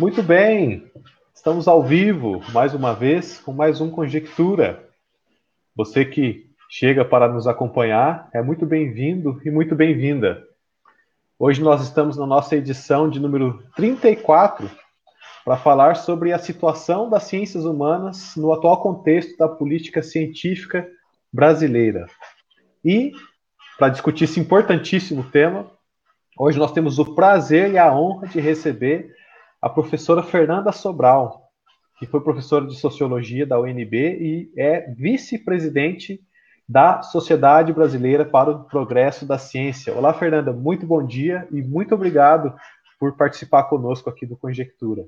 Muito bem, estamos ao vivo mais uma vez com mais um Conjectura. Você que chega para nos acompanhar é muito bem-vindo e muito bem-vinda. Hoje nós estamos na nossa edição de número 34 para falar sobre a situação das ciências humanas no atual contexto da política científica brasileira. E, para discutir esse importantíssimo tema, hoje nós temos o prazer e a honra de receber a professora Fernanda Sobral, que foi professora de Sociologia da UNB e é vice-presidente da Sociedade Brasileira para o Progresso da Ciência. Olá, Fernanda, muito bom dia e muito obrigado por participar conosco aqui do Conjectura.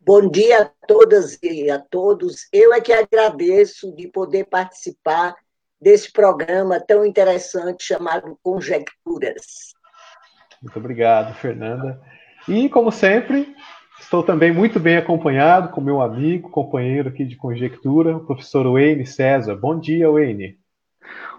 Bom dia a todas e a todos. Eu é que agradeço de poder participar desse programa tão interessante chamado Conjecturas. Muito obrigado, Fernanda. E, como sempre, estou também muito bem acompanhado com meu amigo, companheiro aqui de conjectura, o professor Wayne César. Bom dia, Wayne.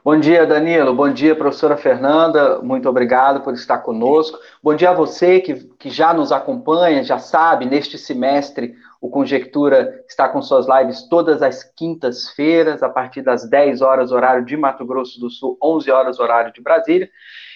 Bom dia, Danilo. Bom dia, professora Fernanda. Muito obrigado por estar conosco. Bom dia a você que, que já nos acompanha, já sabe, neste semestre o Conjectura está com suas lives todas as quintas-feiras, a partir das 10 horas, horário de Mato Grosso do Sul, 11 horas, horário de Brasília,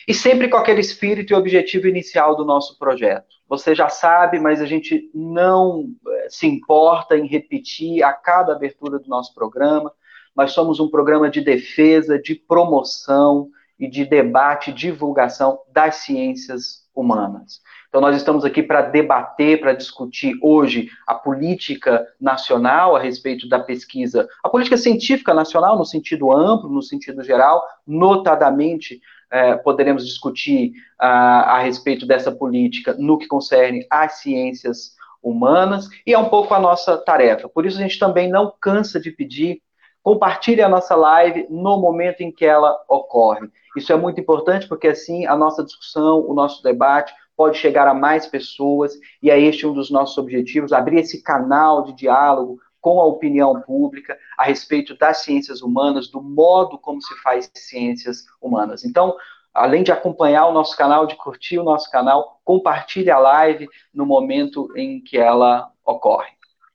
e sempre com aquele espírito e objetivo inicial do nosso projeto. Você já sabe, mas a gente não eh, se importa em repetir a cada abertura do nosso programa nós somos um programa de defesa, de promoção e de debate, divulgação das ciências humanas. Então, nós estamos aqui para debater, para discutir hoje a política nacional a respeito da pesquisa, a política científica nacional no sentido amplo, no sentido geral, notadamente. É, poderemos discutir a, a respeito dessa política no que concerne às ciências humanas, e é um pouco a nossa tarefa. Por isso, a gente também não cansa de pedir Compartilhe a nossa live no momento em que ela ocorre. Isso é muito importante porque assim a nossa discussão, o nosso debate pode chegar a mais pessoas e é este um dos nossos objetivos, abrir esse canal de diálogo com a opinião pública a respeito das ciências humanas, do modo como se faz ciências humanas. Então, além de acompanhar o nosso canal, de curtir o nosso canal, compartilhe a live no momento em que ela ocorre.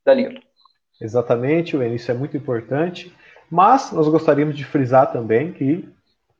Danilo. Exatamente, isso é muito importante. Mas nós gostaríamos de frisar também que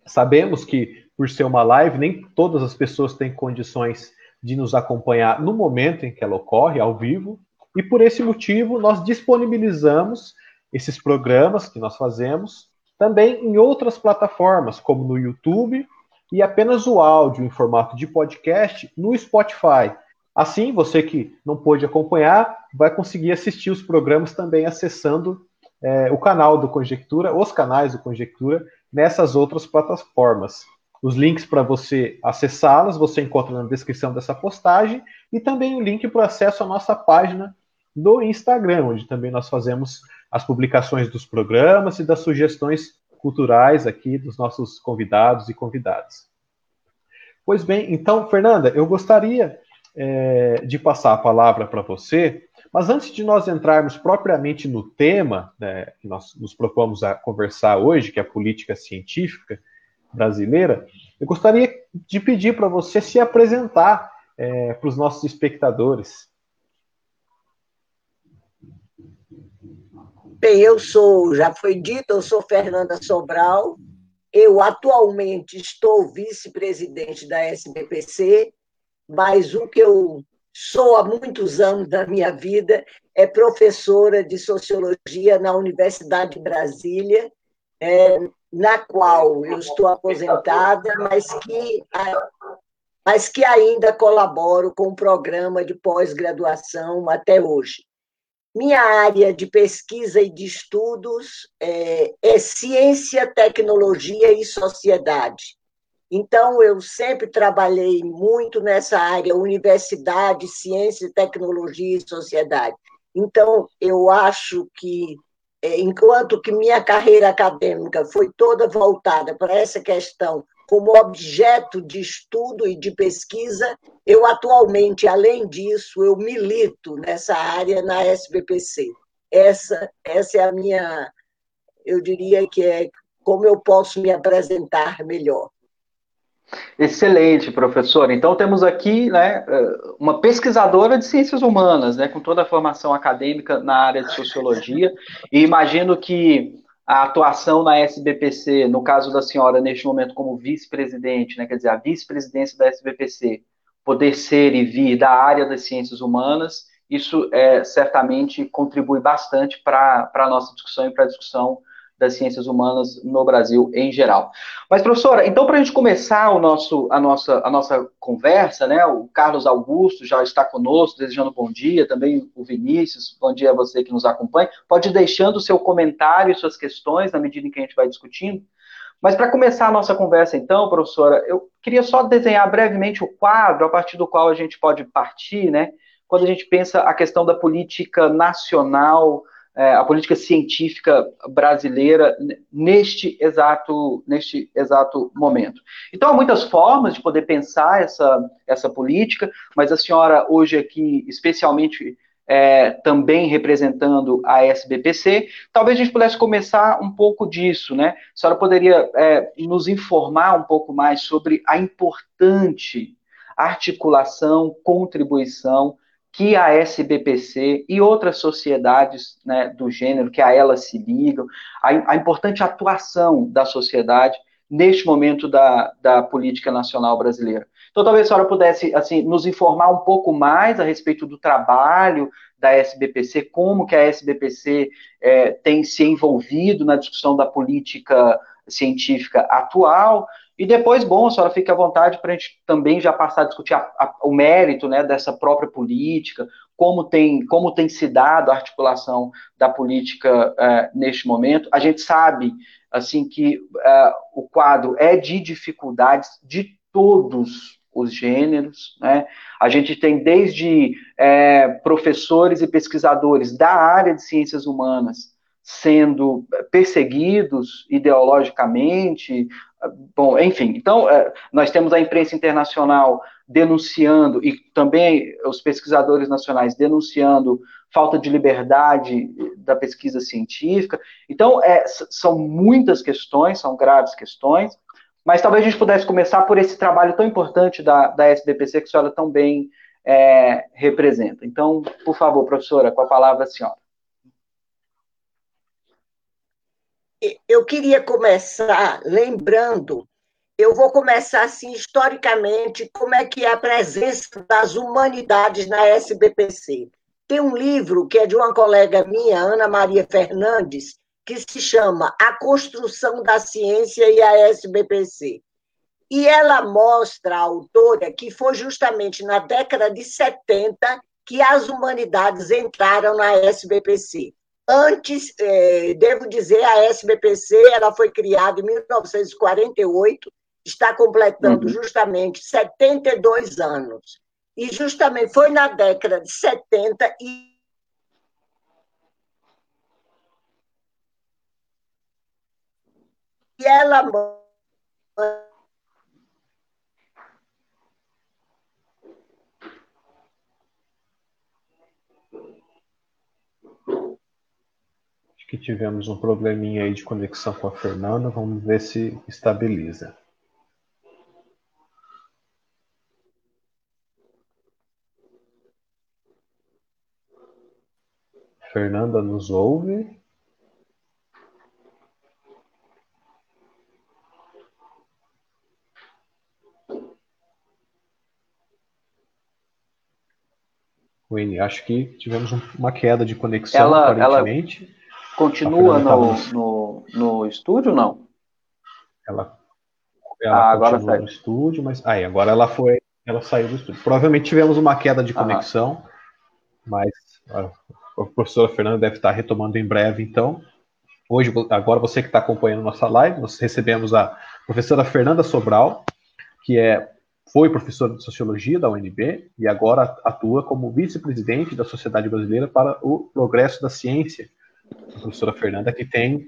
sabemos que, por ser uma live, nem todas as pessoas têm condições de nos acompanhar no momento em que ela ocorre, ao vivo, e por esse motivo nós disponibilizamos esses programas que nós fazemos também em outras plataformas, como no YouTube, e apenas o áudio em formato de podcast no Spotify. Assim, você que não pôde acompanhar, vai conseguir assistir os programas também acessando é, o canal do Conjectura, os canais do Conjectura, nessas outras plataformas. Os links para você acessá-las você encontra na descrição dessa postagem e também o link para acesso à nossa página do Instagram, onde também nós fazemos as publicações dos programas e das sugestões culturais aqui dos nossos convidados e convidadas. Pois bem, então, Fernanda, eu gostaria é, de passar a palavra para você mas antes de nós entrarmos propriamente no tema né, que nós nos propomos a conversar hoje, que é a política científica brasileira, eu gostaria de pedir para você se apresentar é, para os nossos espectadores. Bem, eu sou, já foi dito, eu sou Fernanda Sobral, eu atualmente estou vice-presidente da SBPC, mas o que eu sou há muitos anos da minha vida, é professora de sociologia na Universidade de Brasília, é, na qual eu estou aposentada, mas que, mas que ainda colaboro com o programa de pós-graduação até hoje. Minha área de pesquisa e de estudos é, é ciência, tecnologia e sociedade. Então, eu sempre trabalhei muito nessa área, universidade, ciência, tecnologia e sociedade. Então, eu acho que, é, enquanto que minha carreira acadêmica foi toda voltada para essa questão como objeto de estudo e de pesquisa, eu atualmente, além disso, eu milito nessa área na SBPC. Essa, essa é a minha, eu diria que é como eu posso me apresentar melhor. Excelente, professor. Então temos aqui né, uma pesquisadora de ciências humanas, né, com toda a formação acadêmica na área de sociologia, e imagino que a atuação na SBPC, no caso da senhora, neste momento como vice-presidente, né, quer dizer, a vice-presidência da SBPC, poder ser e vir da área das ciências humanas, isso é, certamente contribui bastante para a nossa discussão e para a discussão das ciências humanas no Brasil em geral. Mas, professora, então, para a gente começar o nosso, a, nossa, a nossa conversa, né, o Carlos Augusto já está conosco, desejando bom dia, também o Vinícius, bom dia a você que nos acompanha. Pode ir deixando o seu comentário e suas questões na medida em que a gente vai discutindo. Mas para começar a nossa conversa, então, professora, eu queria só desenhar brevemente o quadro a partir do qual a gente pode partir, né? Quando a gente pensa a questão da política nacional é, a política científica brasileira neste exato, neste exato momento. Então, há muitas formas de poder pensar essa, essa política, mas a senhora hoje aqui, especialmente é, também representando a SBPC, talvez a gente pudesse começar um pouco disso, né? A senhora poderia é, nos informar um pouco mais sobre a importante articulação, contribuição que a SBPC e outras sociedades né, do gênero, que a elas se ligam, a, a, importante atuação da sociedade neste momento da, da política nacional brasileira. Então, talvez a senhora pudesse assim, nos informar um pouco mais a respeito do trabalho da SBPC, como que a SBPC é, tem se envolvido na discussão da política científica atual, e depois, bom, a senhora fique à vontade para a gente também já passar a discutir a, a, o mérito né, dessa própria política, como tem, como tem se dado a articulação da política é, neste momento. A gente sabe assim que é, o quadro é de dificuldades de todos os gêneros. Né? A gente tem desde é, professores e pesquisadores da área de ciências humanas sendo perseguidos ideologicamente, Bom, enfim, então é, nós temos a imprensa internacional denunciando e também os pesquisadores nacionais denunciando falta de liberdade da pesquisa científica. Então, é, são muitas questões, são graves questões, mas talvez a gente pudesse começar por esse trabalho tão importante da, da SBPC que a senhora tão bem é, representa. Então, por favor, professora, com a palavra a senhora. Eu queria começar lembrando, eu vou começar assim historicamente, como é que é a presença das humanidades na SBPC. Tem um livro que é de uma colega minha, Ana Maria Fernandes, que se chama A Construção da Ciência e a SBPC. E ela mostra a autora que foi justamente na década de 70 que as humanidades entraram na SBPC. Antes, é, devo dizer, a SBPC ela foi criada em 1948, está completando uhum. justamente 72 anos. E justamente foi na década de 70 e ela que tivemos um probleminha aí de conexão com a Fernanda. Vamos ver se estabiliza. Fernanda nos ouve? Wayne, acho que tivemos uma queda de conexão, ela, aparentemente. Ela Continua no, no, no estúdio não? Ela, ela ah, agora continua no estúdio, mas aí agora ela foi, ela saiu do estúdio. Provavelmente tivemos uma queda de conexão, Aham. mas a, a professora Fernanda deve estar retomando em breve, então. Hoje, agora você que está acompanhando nossa live, nós recebemos a professora Fernanda Sobral, que é foi professora de sociologia da UNB e agora atua como vice-presidente da Sociedade Brasileira para o Progresso da Ciência, professora Fernanda, que tem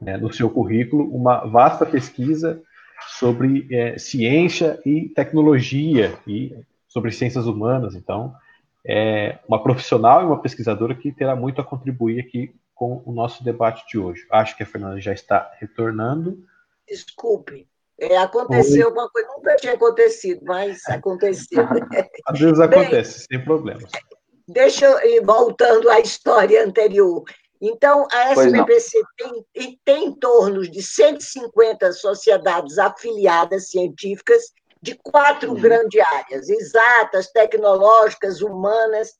né, no seu currículo uma vasta pesquisa sobre é, ciência e tecnologia e sobre ciências humanas. Então, é uma profissional e uma pesquisadora que terá muito a contribuir aqui com o nosso debate de hoje. Acho que a Fernanda já está retornando. Desculpe. É, aconteceu Oi. uma coisa, nunca tinha acontecido, mas aconteceu. Às vezes acontece, Bem, sem problemas. Deixa eu ir voltando à história anterior. Então, a SBPC tem, tem em torno de 150 sociedades afiliadas científicas de quatro uhum. grandes áreas: exatas, tecnológicas, humanas.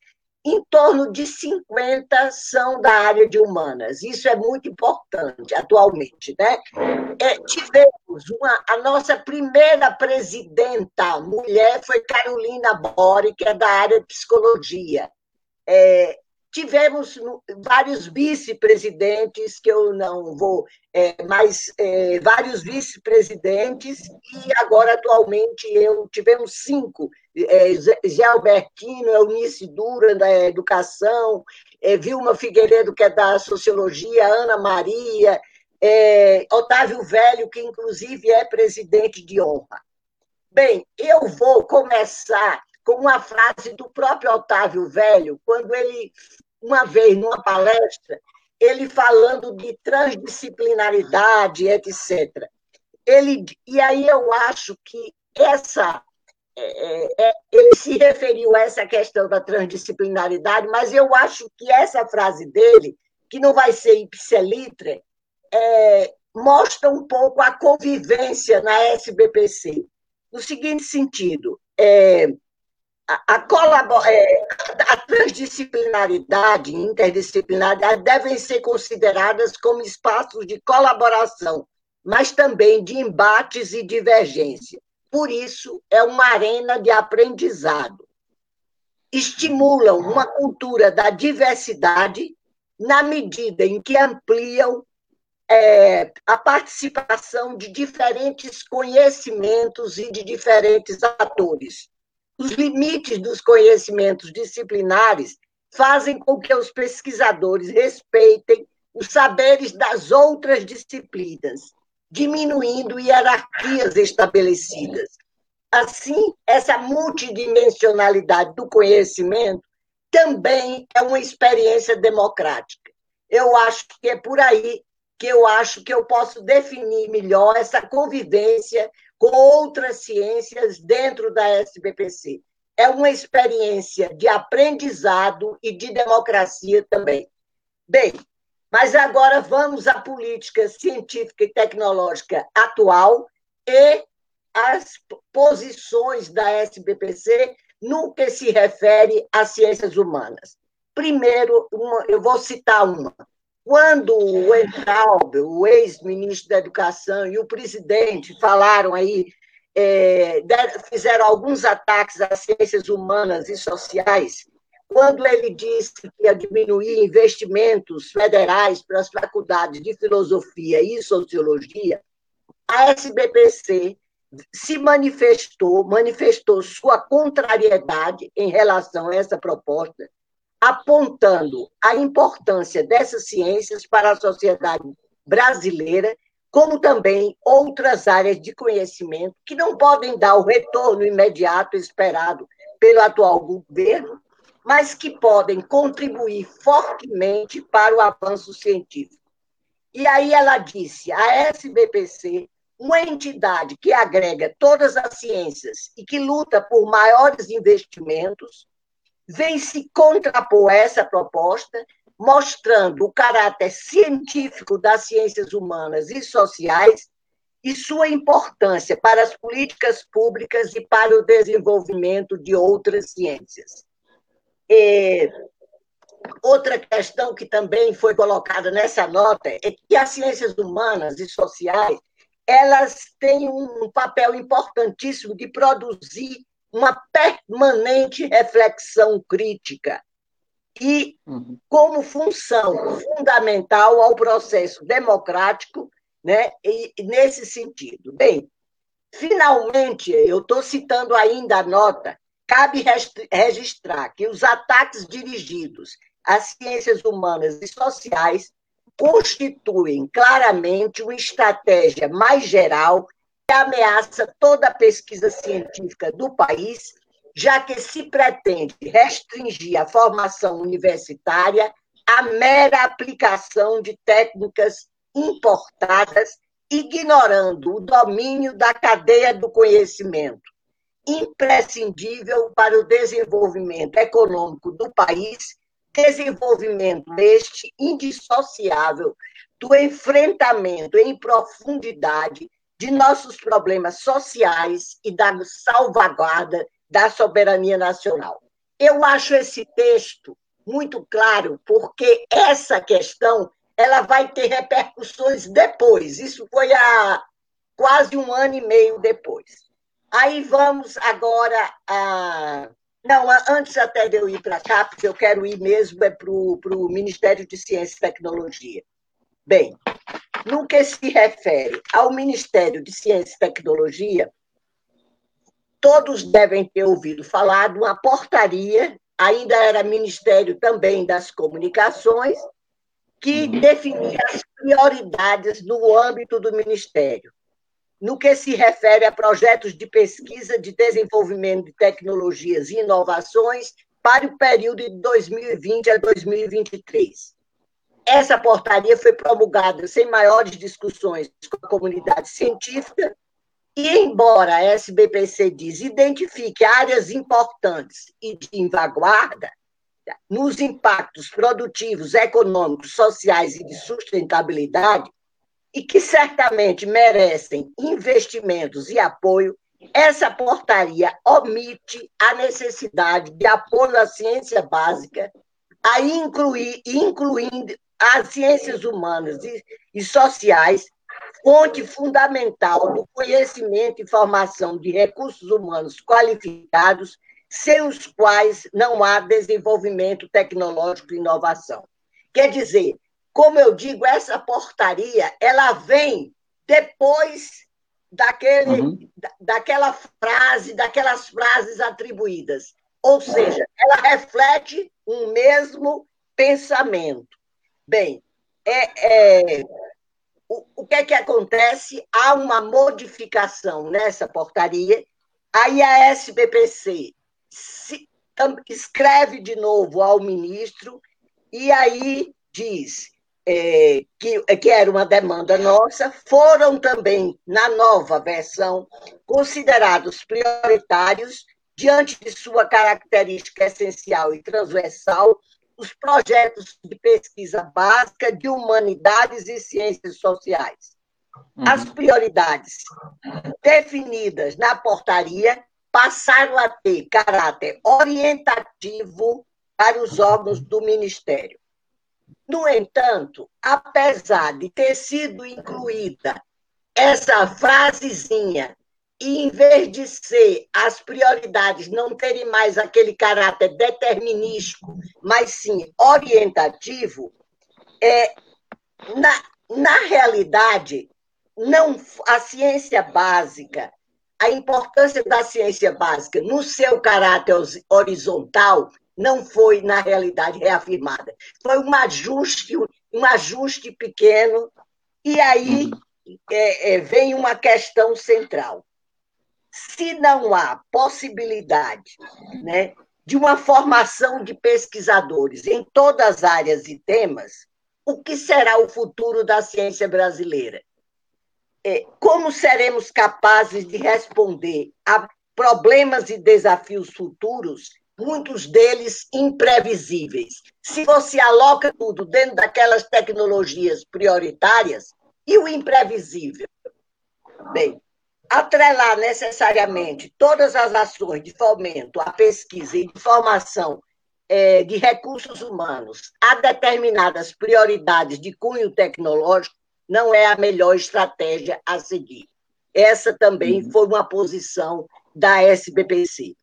Em torno de 50 são da área de humanas. Isso é muito importante atualmente. Né? É, tivemos uma, a nossa primeira presidenta mulher foi Carolina Bori, que é da área de psicologia. É, tivemos vários vice-presidentes, que eu não vou, é, mas é, vários vice-presidentes, e agora, atualmente, eu tivemos cinco, é, Zé Albertino, Eunice Dura, da Educação, é, Vilma Figueiredo, que é da Sociologia, Ana Maria, é, Otávio Velho, que inclusive é presidente de honra. Bem, eu vou começar com uma frase do próprio Otávio Velho, quando ele, uma vez, numa palestra, ele falando de transdisciplinaridade, etc. Ele, e aí eu acho que essa. É, é, é, ele se referiu a essa questão da transdisciplinaridade, mas eu acho que essa frase dele, que não vai ser ipselitre, é, mostra um pouco a convivência na SBPC. No seguinte sentido, é, a, colabor... É, a transdisciplinaridade e interdisciplinaridade devem ser consideradas como espaços de colaboração, mas também de embates e divergência. Por isso, é uma arena de aprendizado. Estimulam uma cultura da diversidade na medida em que ampliam é, a participação de diferentes conhecimentos e de diferentes atores os limites dos conhecimentos disciplinares fazem com que os pesquisadores respeitem os saberes das outras disciplinas, diminuindo hierarquias estabelecidas. Assim, essa multidimensionalidade do conhecimento também é uma experiência democrática. Eu acho que é por aí que eu acho que eu posso definir melhor essa convivência com outras ciências dentro da SBPC. É uma experiência de aprendizado e de democracia também. Bem, mas agora vamos à política científica e tecnológica atual e as posições da SBPC no que se refere às ciências humanas. Primeiro, uma, eu vou citar uma. Quando o Entraub, o ex-ministro da Educação, e o presidente falaram aí, é, fizeram alguns ataques às ciências humanas e sociais, quando ele disse que ia diminuir investimentos federais para as faculdades de filosofia e sociologia, a SBPC se manifestou, manifestou sua contrariedade em relação a essa proposta apontando a importância dessas ciências para a sociedade brasileira, como também outras áreas de conhecimento que não podem dar o retorno imediato esperado pelo atual governo, mas que podem contribuir fortemente para o avanço científico. E aí ela disse: a SBPC, uma entidade que agrega todas as ciências e que luta por maiores investimentos, vem se contrapor a essa proposta, mostrando o caráter científico das ciências humanas e sociais e sua importância para as políticas públicas e para o desenvolvimento de outras ciências. Outra questão que também foi colocada nessa nota é que as ciências humanas e sociais elas têm um papel importantíssimo de produzir uma permanente reflexão crítica e uhum. como função fundamental ao processo democrático, né, e, nesse sentido. Bem, finalmente, eu estou citando ainda a nota, cabe registrar que os ataques dirigidos às ciências humanas e sociais constituem claramente uma estratégia mais geral ameaça toda a pesquisa científica do país, já que se pretende restringir a formação universitária à mera aplicação de técnicas importadas ignorando o domínio da cadeia do conhecimento, imprescindível para o desenvolvimento econômico do país, desenvolvimento este indissociável do enfrentamento em profundidade de nossos problemas sociais e da salvaguarda da soberania nacional. Eu acho esse texto muito claro, porque essa questão ela vai ter repercussões depois. Isso foi há quase um ano e meio depois. Aí vamos agora a. Não, antes até de eu ir para cá, porque eu quero ir mesmo é para o Ministério de Ciência e Tecnologia. Bem, no que se refere ao Ministério de Ciência e Tecnologia, todos devem ter ouvido falar de uma portaria, ainda era Ministério também das Comunicações, que uhum. definia as prioridades no âmbito do Ministério. No que se refere a projetos de pesquisa, de desenvolvimento de tecnologias e inovações para o período de 2020 a 2023. Essa portaria foi promulgada sem maiores discussões com a comunidade científica e, embora a SBPC diz identifique áreas importantes e de vanguarda nos impactos produtivos, econômicos, sociais e de sustentabilidade, e que certamente merecem investimentos e apoio, essa portaria omite a necessidade de apoio à ciência básica, a incluir, incluindo as ciências humanas e, e sociais fonte fundamental do conhecimento e formação de recursos humanos qualificados, sem os quais não há desenvolvimento tecnológico e inovação. Quer dizer, como eu digo, essa portaria ela vem depois daquele, uhum. daquela frase, daquelas frases atribuídas. Ou seja, ela reflete um mesmo pensamento. Bem, é, é o, o que é que acontece? Há uma modificação nessa portaria, aí a SBPC se, escreve de novo ao ministro e aí diz é, que, que era uma demanda nossa, foram também, na nova versão, considerados prioritários, diante de sua característica essencial e transversal, os projetos de pesquisa básica de humanidades e ciências sociais. Uhum. As prioridades definidas na portaria passaram a ter caráter orientativo para os órgãos do Ministério. No entanto, apesar de ter sido incluída essa frasezinha e em vez de ser as prioridades não terem mais aquele caráter determinístico, mas sim orientativo, é, na, na realidade, não a ciência básica, a importância da ciência básica no seu caráter horizontal não foi, na realidade, reafirmada. Foi um ajuste, um ajuste pequeno, e aí é, é, vem uma questão central se não há possibilidade né, de uma formação de pesquisadores em todas as áreas e temas, o que será o futuro da ciência brasileira? É, como seremos capazes de responder a problemas e desafios futuros, muitos deles imprevisíveis? Se você aloca tudo dentro daquelas tecnologias prioritárias, e o imprevisível? Bem, atrelar necessariamente todas as ações de fomento à pesquisa e de formação é, de recursos humanos a determinadas prioridades de cunho tecnológico não é a melhor estratégia a seguir. Essa também uhum. foi uma posição da SBPC.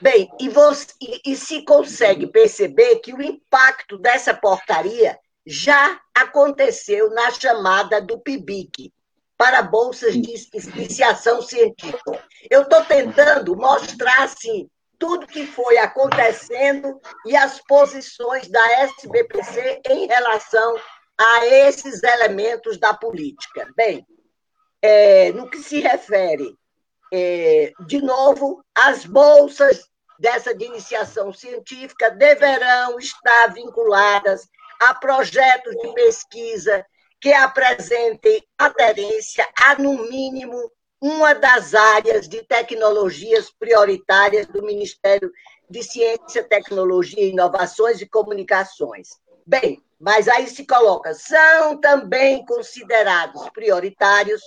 Bem, e, você, e, e se consegue perceber que o impacto dessa portaria já aconteceu na chamada do PIBIC, para bolsas de iniciação científica. Eu estou tentando mostrar, assim, tudo que foi acontecendo e as posições da SBPC em relação a esses elementos da política. Bem, é, no que se refere, é, de novo, as bolsas dessa de iniciação científica deverão estar vinculadas a projetos de pesquisa que apresentem aderência a, no mínimo, uma das áreas de tecnologias prioritárias do Ministério de Ciência, Tecnologia, Inovações e Comunicações. Bem, mas aí se coloca, são também considerados prioritários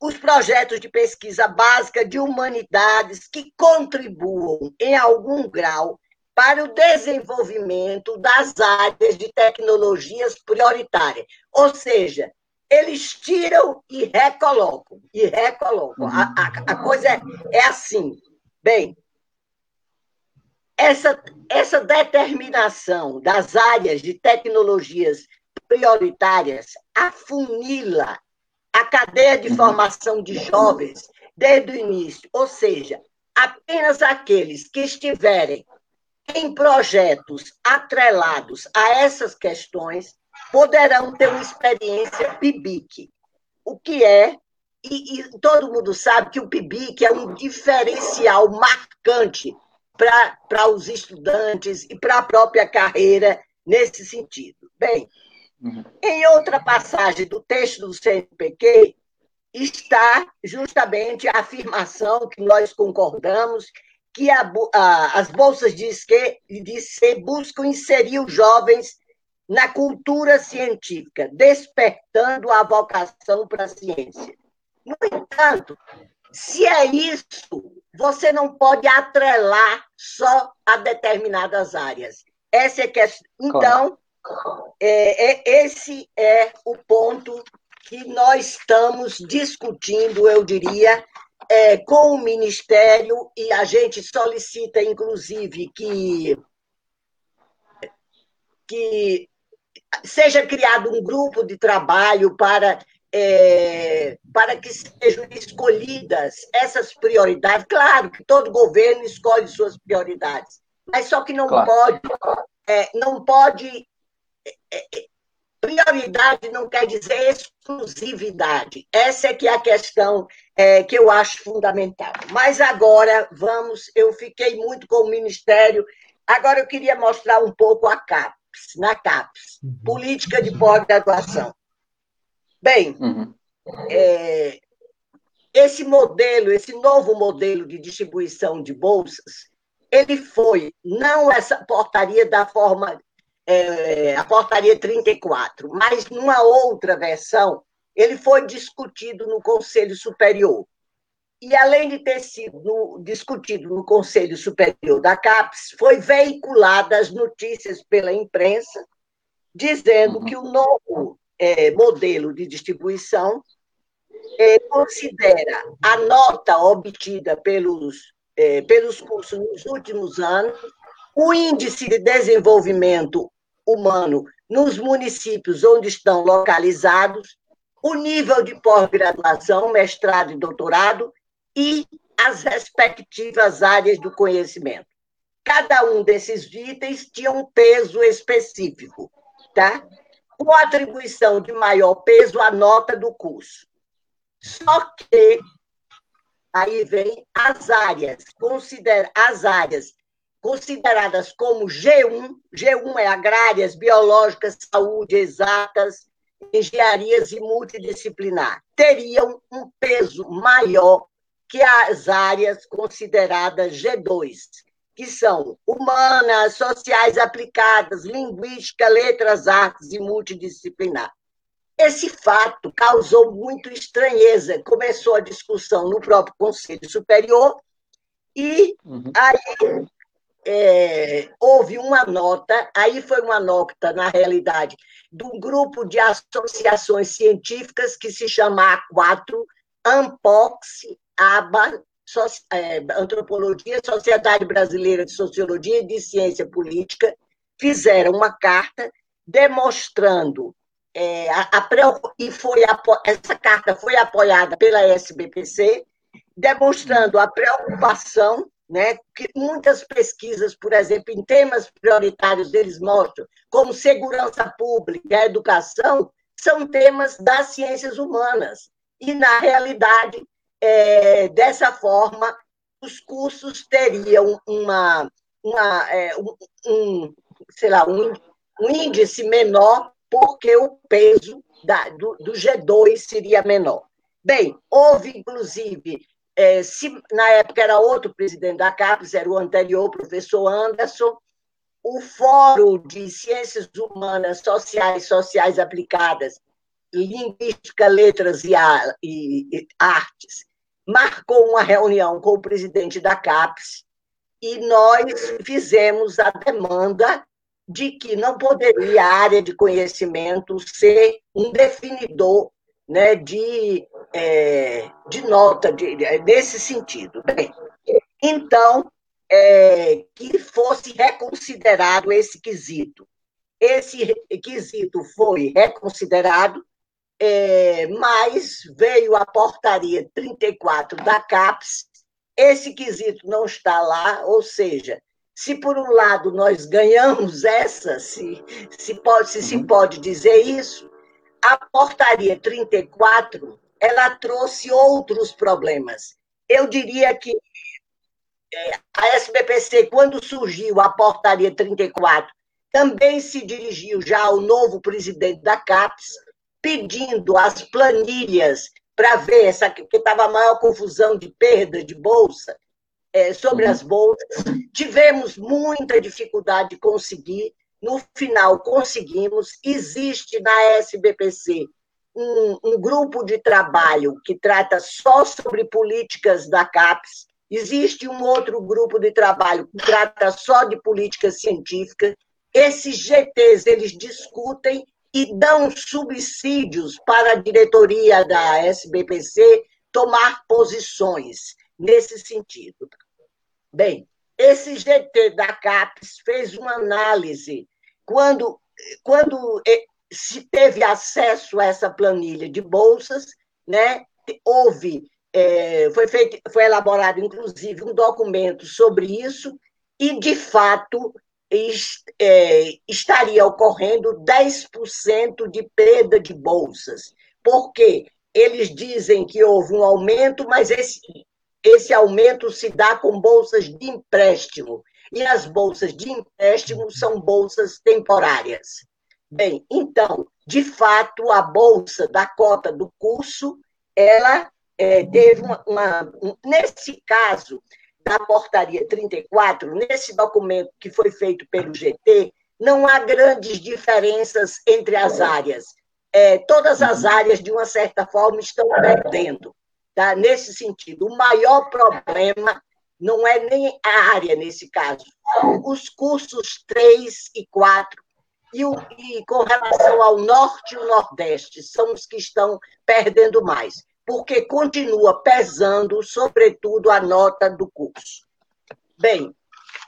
os projetos de pesquisa básica de humanidades que contribuam em algum grau para o desenvolvimento das áreas de tecnologias prioritárias. Ou seja, eles tiram e recolocam, e recolocam. A, a, a coisa é, é assim. Bem, essa, essa determinação das áreas de tecnologias prioritárias afunila a cadeia de formação de jovens desde o início, ou seja, apenas aqueles que estiverem em projetos atrelados a essas questões poderão ter uma experiência PIBIC. O que é, e, e todo mundo sabe que o PIBIC é um diferencial marcante para os estudantes e para a própria carreira nesse sentido. Bem, uhum. em outra passagem do texto do CNPq, está justamente a afirmação que nós concordamos que a, a, as bolsas de, esque, de C buscam inserir os jovens na cultura científica, despertando a vocação para a ciência. No entanto, se é isso, você não pode atrelar só a determinadas áreas. Essa é é... Então, é, é, esse é o ponto que nós estamos discutindo, eu diria, é, com o Ministério, e a gente solicita, inclusive, que, que seja criado um grupo de trabalho para, é, para que sejam escolhidas essas prioridades. Claro que todo governo escolhe suas prioridades, mas só que não claro. pode, é, não pode. Prioridade não quer dizer exclusividade. Essa é que é a questão é, que eu acho fundamental. Mas agora vamos, eu fiquei muito com o Ministério. Agora eu queria mostrar um pouco a CAP na CAPES, uhum. Política de Pós-Graduação. Bem, uhum. é, esse modelo, esse novo modelo de distribuição de bolsas, ele foi, não essa portaria da forma, é, a portaria 34, mas numa outra versão, ele foi discutido no Conselho Superior. E, além de ter sido no, discutido no Conselho Superior da CAPES, foi veiculadas notícias pela imprensa dizendo uhum. que o novo é, modelo de distribuição é, considera a nota obtida pelos, é, pelos cursos nos últimos anos, o índice de desenvolvimento humano nos municípios onde estão localizados, o nível de pós-graduação, mestrado e doutorado, e as respectivas áreas do conhecimento. Cada um desses itens tinha um peso específico, tá? Com atribuição de maior peso à nota do curso. Só que aí vem as áreas, considera as áreas consideradas como G1, G1 é agrárias, biológicas, saúde, exatas, engenharias e multidisciplinar, teriam um peso maior que as áreas consideradas G2, que são humanas, sociais aplicadas, linguística, letras, artes e multidisciplinar. Esse fato causou muito estranheza. Começou a discussão no próprio Conselho Superior e uhum. aí é, houve uma nota, aí foi uma nota, na realidade, de um grupo de associações científicas que se chama A4, ANPOX, aba so, é, Antropologia, Sociedade Brasileira de Sociologia e de Ciência Política, fizeram uma carta demonstrando é, a, a, e foi essa carta foi apoiada pela SBPC, demonstrando a preocupação, né, que muitas pesquisas, por exemplo, em temas prioritários eles mostram, como segurança pública, educação, são temas das ciências humanas. E, na realidade, é, dessa forma, os cursos teriam uma, uma, é, um, um, sei lá, um, um índice menor porque o peso da, do, do, G2 seria menor. Bem, houve, inclusive, é, se na época era outro presidente da CAPES, era o anterior, o professor Anderson, o Fórum de Ciências Humanas, Sociais, Sociais Aplicadas, Linguística, Letras e, e, e Artes, marcou uma reunião com o presidente da CAPES e nós fizemos a demanda de que não poderia a área de conhecimento ser um definidor né, de, é, de nota de, desse sentido. Bem, então, é, que fosse reconsiderado esse quesito. Esse quesito foi reconsiderado, é, mas veio a portaria 34 da CAPES, esse quesito não está lá, ou seja, se por um lado nós ganhamos essa, se, se, pode, se, se uhum. pode dizer isso, a portaria 34 ela trouxe outros problemas. Eu diria que é, a SBPC, quando surgiu a portaria 34, também se dirigiu já ao novo presidente da CAPES, pedindo as planilhas para ver essa que estava a maior confusão de perda de bolsa é, sobre as bolsas. Tivemos muita dificuldade de conseguir, no final conseguimos. Existe na SBPC um, um, grupo de trabalho que trata só sobre políticas da CAPES, existe um outro grupo de trabalho que trata só de política científica. Esses GTs eles discutem e dão subsídios para a diretoria da SBPC tomar posições nesse sentido. Bem, esse GT da CAPES fez uma análise quando, quando se teve acesso a essa planilha de bolsas, né? Houve, é, foi feito, foi elaborado inclusive um documento sobre isso e de fato é, estaria ocorrendo 10% de perda de bolsas. Porque eles dizem que houve um aumento, mas esse, esse aumento se dá com bolsas de empréstimo. E as bolsas de empréstimo são bolsas temporárias. Bem, então, de fato, a bolsa da cota do curso, ela é, teve uma, uma, nesse caso, da portaria 34, nesse documento que foi feito pelo GT, não há grandes diferenças entre as áreas. É, todas as áreas, de uma certa forma, estão perdendo. Tá? Nesse sentido, o maior problema não é nem a área, nesse caso, os cursos 3 e 4, e, o, e com relação ao Norte e o Nordeste, são os que estão perdendo mais porque continua pesando, sobretudo, a nota do curso. Bem,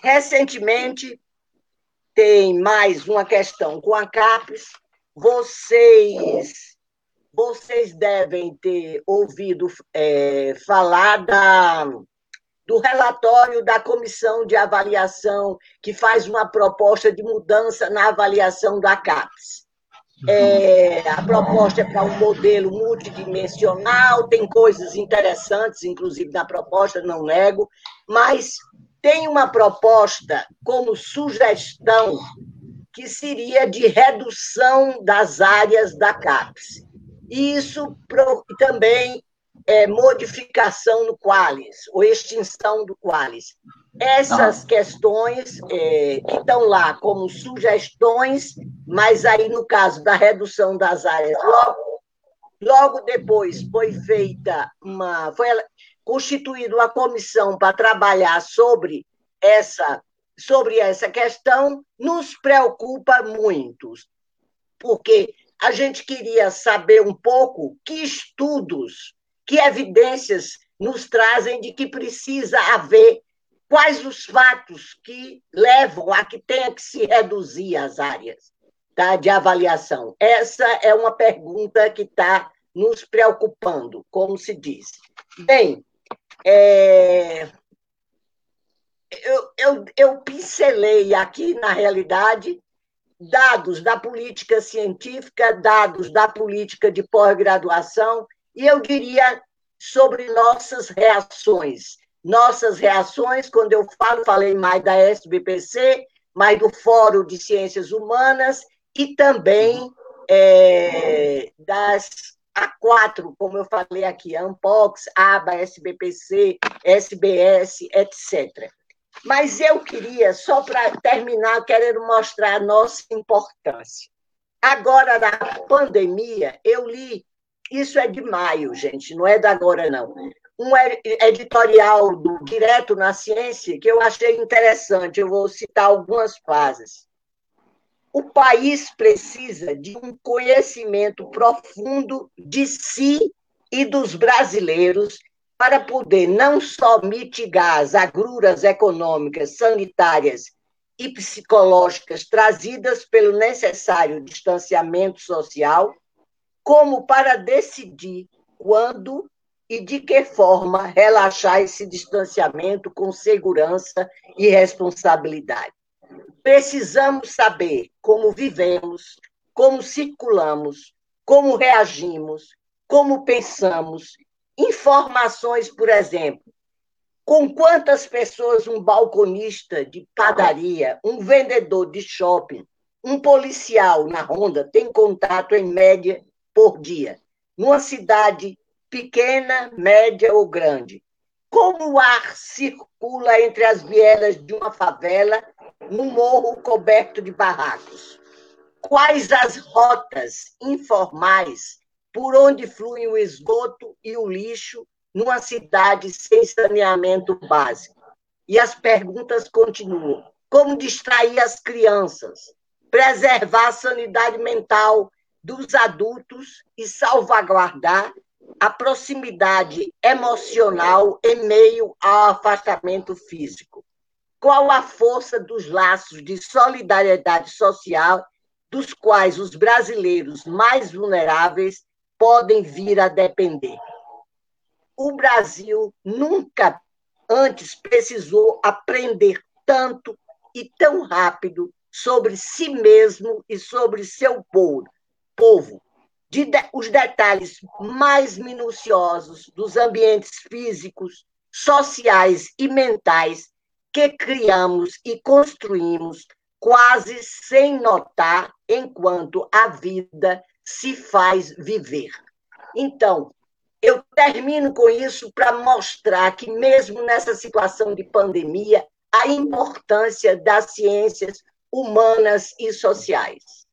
recentemente tem mais uma questão com a CAPES. Vocês, vocês devem ter ouvido é, falar da, do relatório da comissão de avaliação que faz uma proposta de mudança na avaliação da CAPES. É, a proposta é para um modelo multidimensional, tem coisas interessantes, inclusive na proposta, não nego, mas tem uma proposta como sugestão que seria de redução das áreas da CAPES. Isso também é modificação no Qualis, ou extinção do Qualis. Essas questões é, que estão lá como sugestões, mas aí no caso da redução das áreas, logo, logo depois foi feita uma. foi constituída uma comissão para trabalhar sobre essa, sobre essa questão, nos preocupa muito, porque a gente queria saber um pouco que estudos, que evidências nos trazem de que precisa haver quais os fatos que levam a que tenha que se reduzir as áreas tá, de avaliação? Essa é uma pergunta que está nos preocupando, como se diz. Bem, é, eu, eu, eu pincelei aqui, na realidade, dados da política científica, dados da política de pós-graduação, e eu diria sobre nossas reações nossas reações, quando eu falo, falei mais da SBPC, mais do Fórum de Ciências Humanas e também é, das A4, como eu falei aqui, Ampox, ABA, SBPC, SBS, etc. Mas eu queria, só para terminar, querendo mostrar a nossa importância. Agora, na pandemia, eu li, isso é de maio, gente, não é da agora, não. Um editorial do Direto na Ciência que eu achei interessante, eu vou citar algumas frases. O país precisa de um conhecimento profundo de si e dos brasileiros para poder não só mitigar as agruras econômicas, sanitárias e psicológicas trazidas pelo necessário distanciamento social, como para decidir quando e de que forma relaxar esse distanciamento com segurança e responsabilidade. Precisamos saber como vivemos, como circulamos, como reagimos, como pensamos. Informações, por exemplo, com quantas pessoas um balconista de padaria, um vendedor de shopping, um policial na ronda tem contato em média por dia? Numa cidade pequena, média ou grande. Como o ar circula entre as vielas de uma favela num morro coberto de barracos? Quais as rotas informais por onde fluem o esgoto e o lixo numa cidade sem saneamento básico? E as perguntas continuam. Como distrair as crianças? Preservar a sanidade mental dos adultos e salvaguardar a proximidade emocional em meio ao afastamento físico? Qual a força dos laços de solidariedade social dos quais os brasileiros mais vulneráveis podem vir a depender? O Brasil nunca antes precisou aprender tanto e tão rápido sobre si mesmo e sobre seu povo, povo de, de, os detalhes mais minuciosos dos ambientes físicos, sociais e mentais que criamos e construímos quase sem notar enquanto a vida se faz viver. Então, eu termino com isso para mostrar que, mesmo nessa situação de pandemia, a importância das ciências humanas e sociais.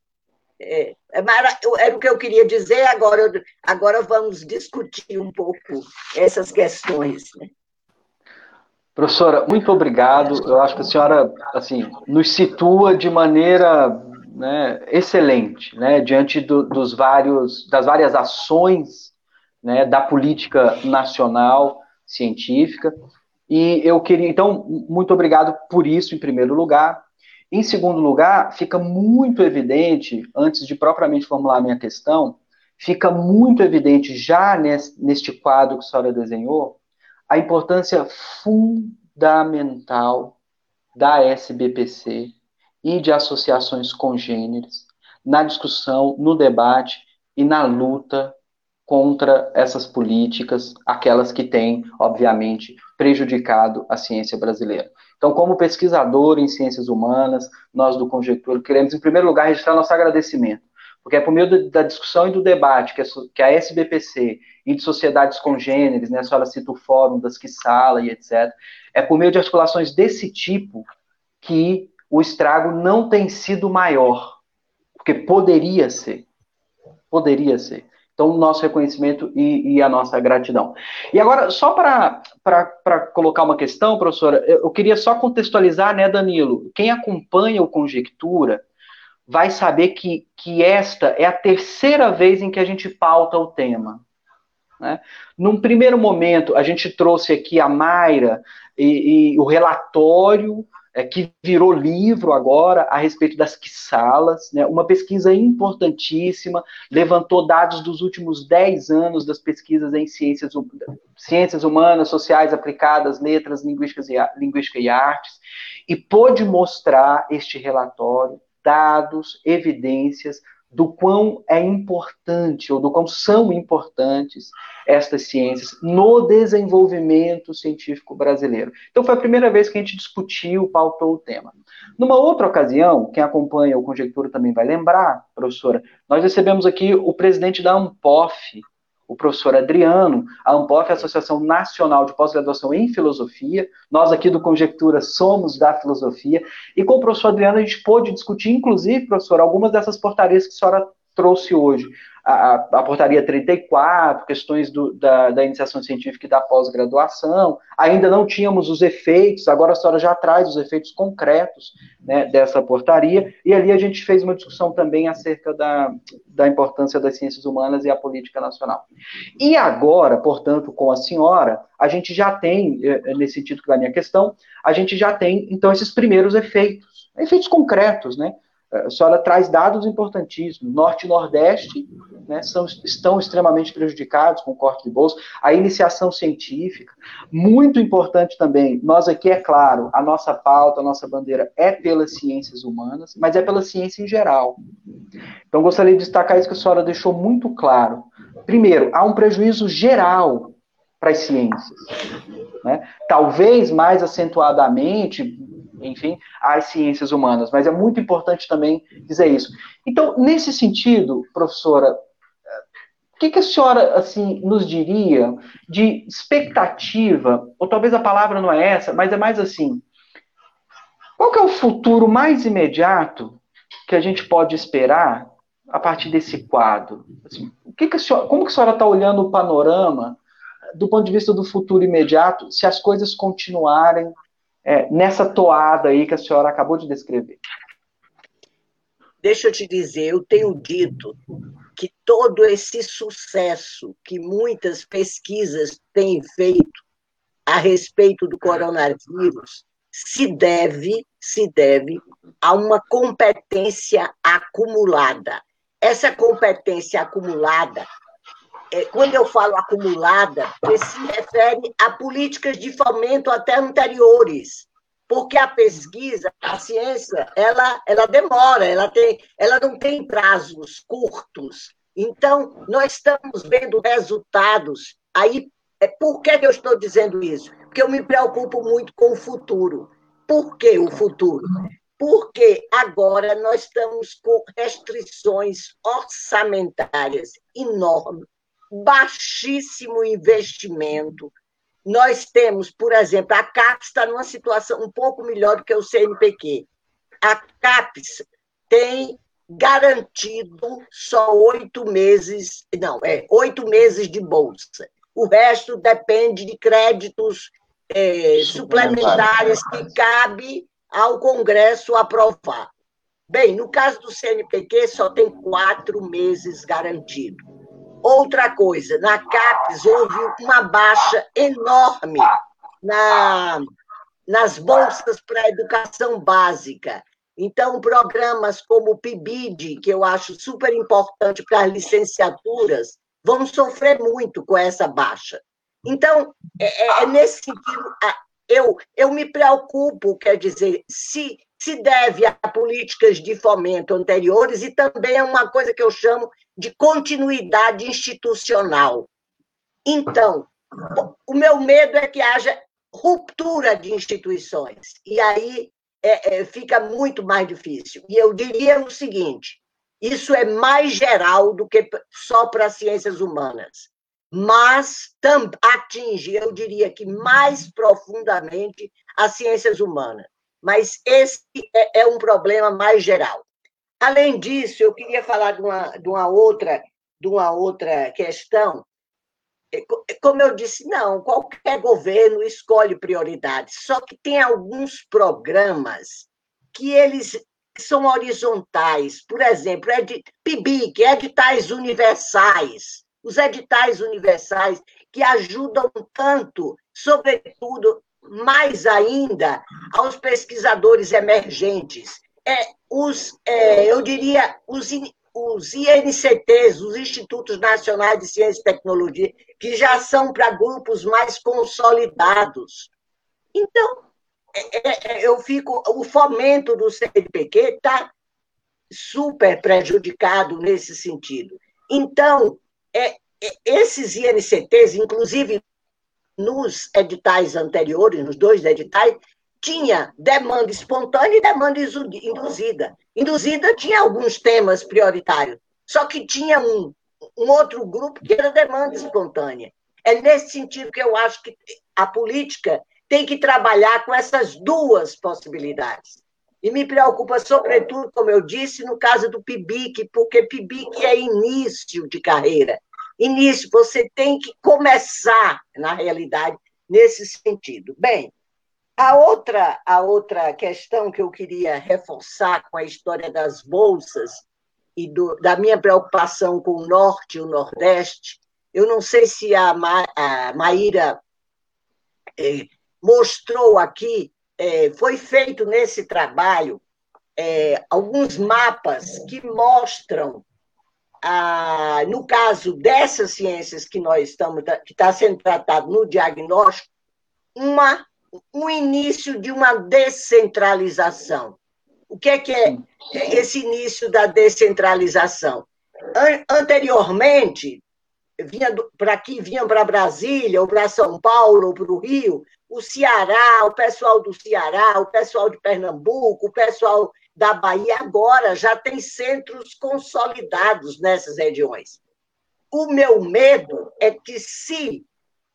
É, é era o que eu queria dizer, agora, agora vamos discutir um pouco essas questões. Né? Professora, muito obrigado. Eu acho que a senhora assim, nos situa de maneira né, excelente né, diante do, dos vários, das várias ações né, da política nacional científica. E eu queria, então, muito obrigado por isso, em primeiro lugar. Em segundo lugar, fica muito evidente, antes de propriamente formular a minha questão, fica muito evidente já neste quadro que a senhora desenhou, a importância fundamental da SBPC e de associações congêneres na discussão, no debate e na luta contra essas políticas, aquelas que têm, obviamente, prejudicado a ciência brasileira. Então, como pesquisador em ciências humanas, nós do Conjectura queremos, em primeiro lugar, registrar nosso agradecimento, porque é por meio da discussão e do debate que a SBPC e de sociedades congêneres, né, a senhora cita o fórum das Quissala e etc., é por meio de articulações desse tipo que o estrago não tem sido maior, porque poderia ser. Poderia ser. Então, nosso reconhecimento e, e a nossa gratidão. E agora, só para colocar uma questão, professora, eu queria só contextualizar, né, Danilo? Quem acompanha o Conjectura vai saber que, que esta é a terceira vez em que a gente pauta o tema. Né? Num primeiro momento, a gente trouxe aqui a Mayra e, e o relatório é, que virou livro agora a respeito das quissalas, né, uma pesquisa importantíssima, levantou dados dos últimos 10 anos das pesquisas em ciências, ciências humanas, sociais aplicadas, letras, linguísticas e, linguística e artes, e pôde mostrar este relatório, dados, evidências do quão é importante ou do quão são importantes estas ciências no desenvolvimento científico brasileiro. Então foi a primeira vez que a gente discutiu, pautou o tema. Numa outra ocasião, quem acompanha o Conjectura também vai lembrar, professora, nós recebemos aqui o presidente da ANPOF, o professor Adriano. A ANPOF é a Associação Nacional de Pós-Graduação em Filosofia. Nós aqui do Conjectura somos da filosofia. E com o professor Adriano a gente pôde discutir, inclusive, professor, algumas dessas portarias que a senhora trouxe hoje a, a, portaria 34, questões do, da, da, iniciação científica e da pós-graduação. Ainda não tínhamos os efeitos, agora a senhora já traz os efeitos concretos né, dessa portaria, e ali a gente fez uma discussão também acerca da, da importância das ciências humanas e a política nacional. E agora, portanto, com a senhora, a gente já tem, eh, eh, nesse sentido da minha questão, a gente já tem, então, esses primeiros efeitos, efeitos concretos, né? A senhora traz dados importantíssimos. Norte e Nordeste né, são, estão extremamente prejudicados com o corte de bolsa. A iniciação científica, muito importante também. Nós aqui, é claro, a nossa pauta, a nossa bandeira é pelas ciências humanas, mas é pela ciência em geral. Então, gostaria de destacar isso que a senhora deixou muito claro. Primeiro, há um prejuízo geral para as ciências. Né? Talvez mais acentuadamente enfim, às ciências humanas. Mas é muito importante também dizer isso. Então, nesse sentido, professora, o que, que a senhora assim nos diria de expectativa, ou talvez a palavra não é essa, mas é mais assim, qual é o futuro mais imediato que a gente pode esperar a partir desse quadro? Assim, o que, que senhora, como que a senhora está olhando o panorama do ponto de vista do futuro imediato, se as coisas continuarem é, nessa toada aí que a senhora acabou de descrever? Deixa eu te dizer, eu tenho dito que todo esse sucesso que muitas pesquisas têm feito a respeito do coronavírus se deve, se deve a uma competência acumulada. Essa competência acumulada quando eu falo acumulada, se refere a políticas de fomento até anteriores, porque a pesquisa, a ciência, ela, ela demora, ela, tem, ela não tem prazos curtos. Então, nós estamos vendo resultados. Aí, é, por que eu estou dizendo isso? Porque eu me preocupo muito com o futuro. Por que o futuro? Porque agora nós estamos com restrições orçamentárias enormes baixíssimo investimento. Nós temos, por exemplo, a CAPES está numa situação um pouco melhor do que o CNPq. A CAPES tem garantido só oito meses, não, é oito meses de bolsa. O resto depende de créditos é, suplementares que cabe ao Congresso aprovar. Bem, no caso do CNPq, só tem quatro meses garantido. Outra coisa, na CAPES houve uma baixa enorme na, nas bolsas para a educação básica. Então, programas como o PIBID, que eu acho super importante para as licenciaturas, vão sofrer muito com essa baixa. Então, é, é, é nesse sentido, eu, eu me preocupo, quer dizer, se se deve a políticas de fomento anteriores e também a uma coisa que eu chamo de continuidade institucional. Então, o meu medo é que haja ruptura de instituições, e aí é, é, fica muito mais difícil. E eu diria o seguinte: isso é mais geral do que só para as ciências humanas, mas atinge, eu diria que mais profundamente, as ciências humanas mas esse é, é um problema mais geral. Além disso, eu queria falar de uma, de uma, outra, de uma outra questão. É, é, como eu disse, não, qualquer governo escolhe prioridades, só que tem alguns programas que eles são horizontais. Por exemplo, ed, PIBIC, editais universais. Os editais universais que ajudam tanto, sobretudo mais ainda aos pesquisadores emergentes. É, os, é, eu diria, os, os INCTs, os Institutos Nacionais de Ciência e Tecnologia, que já são para grupos mais consolidados. Então, é, é, é eu fico. O fomento do CNPq está super prejudicado nesse sentido. Então, é, é, esses INCTs, inclusive nos editais anteriores, nos dois editais, tinha demanda espontânea e demanda induzida. Induzida tinha alguns temas prioritários, só que tinha um, um outro grupo que era demanda espontânea. É nesse sentido que eu acho que a política tem que trabalhar com essas duas possibilidades. E me preocupa, sobretudo, como eu disse, no caso do PIBIC, porque PIBIC é início de carreira. Início, você tem que começar, na realidade, nesse sentido. Bem, a outra, a outra questão que eu queria reforçar com a história das bolsas e do, da minha preocupação com o Norte e o Nordeste, eu não sei se a, Ma, a Maíra eh, mostrou aqui, eh, foi feito nesse trabalho eh, alguns mapas que mostram, ah, no caso dessas ciências que nós estamos, que está sendo tratado no diagnóstico, uma o início de uma descentralização. O que é que é esse início da descentralização? Anteriormente, vinha para aqui, vinham para Brasília, ou para São Paulo, ou para o Rio, o Ceará, o pessoal do Ceará, o pessoal de Pernambuco, o pessoal da Bahia, agora já tem centros consolidados nessas regiões. O meu medo é que, se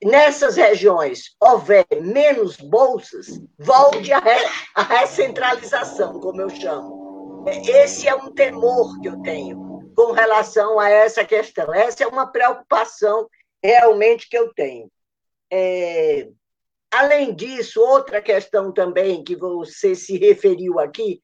nessas regiões houver menos bolsas, volte a, re, a recentralização, como eu chamo. Esse é um temor que eu tenho com relação a essa questão. Essa é uma preocupação realmente que eu tenho. É, além disso, outra questão também que você se referiu aqui,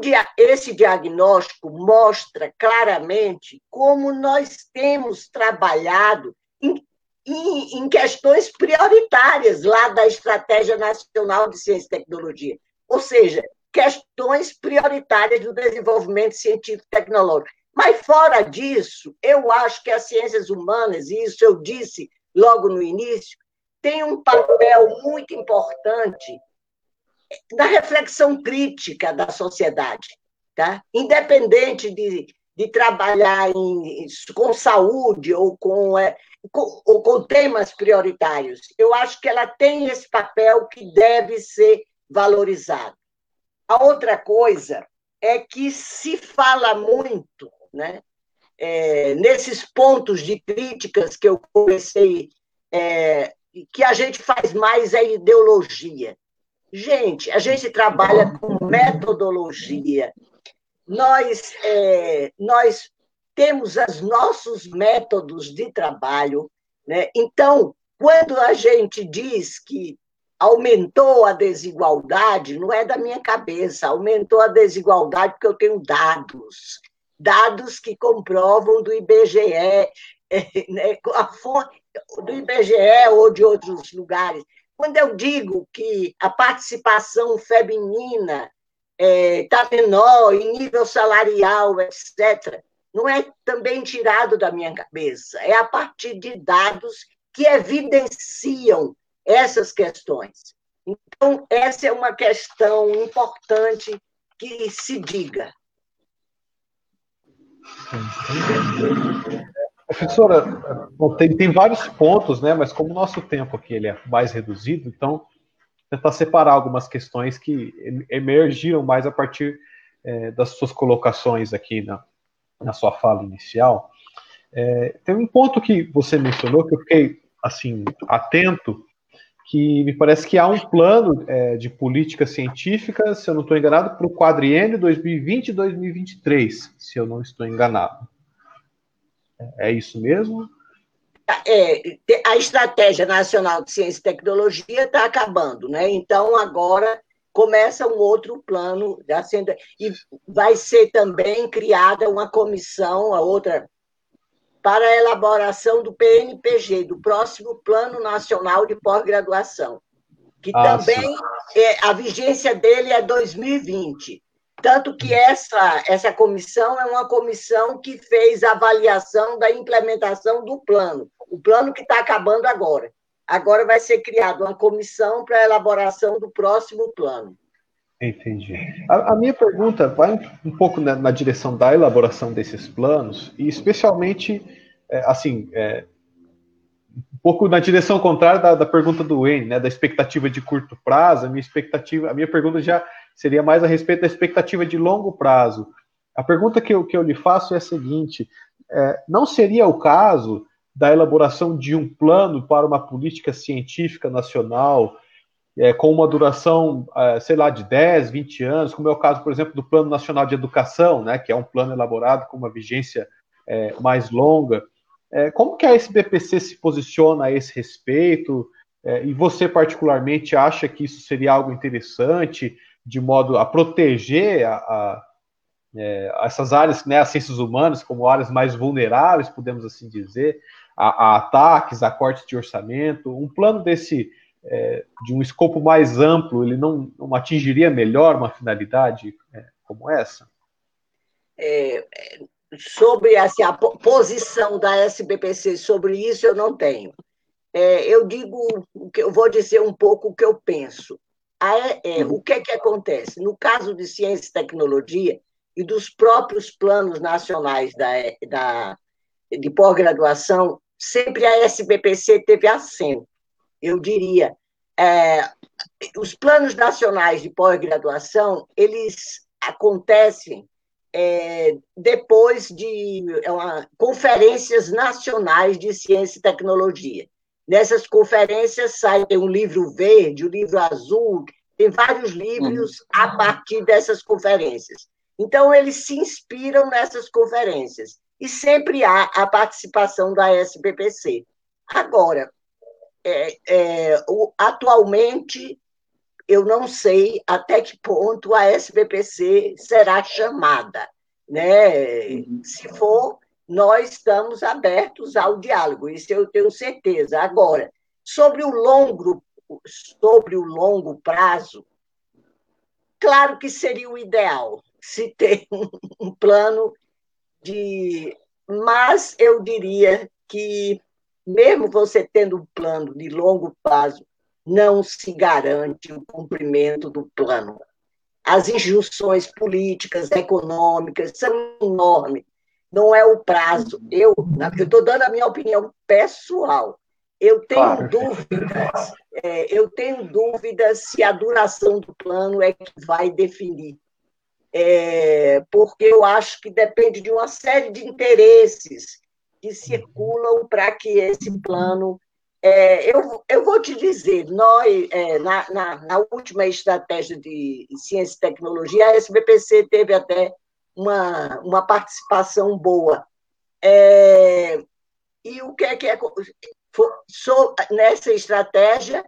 dia, esse diagnóstico mostra claramente como nós temos trabalhado em em, em questões prioritárias lá da Estratégia Nacional de Ciência e Tecnologia. Ou seja, questões prioritárias do desenvolvimento científico e tecnológico. Mas, fora disso, eu acho que as ciências humanas, e isso eu disse logo no início, tem um papel muito importante na reflexão crítica da sociedade, tá? independente de, de trabalhar em, com saúde ou com é, com, com temas prioritários. Eu acho que ela tem esse papel que deve ser valorizado. A outra coisa é que se fala muito, né, é, nesses pontos de críticas que eu comecei, é, que a gente faz mais é ideologia. Gente, a gente trabalha com metodologia. Nós, é, nós temos os nossos métodos de trabalho. Né? Então, quando a gente diz que aumentou a desigualdade, não é da minha cabeça, aumentou a desigualdade porque eu tenho dados, dados que comprovam do IBGE, né? a fonte do IBGE ou de outros lugares. Quando eu digo que a participação feminina está é, menor em nível salarial, etc., não é também tirado da minha cabeça, é a partir de dados que evidenciam essas questões. Então, essa é uma questão importante que se diga. Professora, tem, tem vários pontos, né? Mas como o nosso tempo aqui ele é mais reduzido, então tentar separar algumas questões que emergiram mais a partir é, das suas colocações aqui na, na sua fala inicial, é, tem um ponto que você mencionou que eu fiquei assim atento, que me parece que há um plano é, de política científica, se eu não estou enganado, para o quadriênio 2020 e 2023, se eu não estou enganado. É isso mesmo? É, a Estratégia Nacional de Ciência e Tecnologia está acabando, né? Então, agora começa um outro plano sendo, e vai ser também criada uma comissão, a outra para a elaboração do PNPG, do próximo Plano Nacional de Pós-Graduação, que ah, também é, a vigência dele é 2020. Tanto que essa, essa comissão é uma comissão que fez avaliação da implementação do plano, o plano que está acabando agora. Agora vai ser criada uma comissão para a elaboração do próximo plano. Entendi. A, a, minha pergunta vai um, pouco na, na, direção da elaboração desses planos, e especialmente, é, assim, é, um pouco na direção contrária da, da pergunta do Wayne, né, da expectativa de curto prazo, a minha expectativa, a minha pergunta já seria mais a respeito da expectativa de longo prazo. A pergunta que eu, que eu lhe faço é a seguinte: é, não seria o caso da elaboração de um plano para uma política científica nacional é, com uma duração, é, sei lá, de 10, 20 anos, como é o caso, por exemplo, do Plano Nacional de Educação, né, que é um plano elaborado com uma vigência é, mais longa. É, como que a SBPC se posiciona a esse respeito? É, e você, particularmente, acha que isso seria algo interessante, de modo a proteger a, a, é, essas áreas, né, as ciências humanas, como áreas mais vulneráveis, podemos assim dizer, a, a ataques, a cortes de orçamento? Um plano desse é, de um escopo mais amplo, ele não, não atingiria melhor uma finalidade é, como essa? É, sobre assim, a posição da SBPC sobre isso, eu não tenho. É, eu digo, eu vou dizer um pouco o que eu penso. A, é, uhum. o que, que acontece? No caso de ciência e tecnologia e dos próprios planos nacionais da, da, de pós-graduação, sempre a SBPC teve assento eu diria, é, os planos nacionais de pós-graduação, eles acontecem é, depois de é uma, conferências nacionais de ciência e tecnologia. Nessas conferências sai tem um livro verde, um livro azul, tem vários livros uhum. a partir dessas conferências. Então, eles se inspiram nessas conferências e sempre há a participação da SBPC. Agora, é, é, o, atualmente, eu não sei até que ponto a SBPC será chamada. Né? Uhum. Se for, nós estamos abertos ao diálogo, isso eu tenho certeza. Agora, sobre o longo, sobre o longo prazo, claro que seria o ideal se ter um, plano de. Mas eu diria que mesmo você tendo um plano de longo prazo, não se garante o cumprimento do plano. As injunções políticas, econômicas são enormes. Não é o prazo. Eu estou dando a minha opinião pessoal. Eu tenho claro. dúvidas. É, eu tenho dúvidas se a duração do plano é que vai definir. É, porque eu acho que depende de uma série de interesses que circulam para que esse plano. É, eu, eu vou te dizer, nós, é, na, na, na, última estratégia de ciência e tecnologia, a SBPC teve até uma, uma participação boa. É, e o que é que é. So, nessa estratégia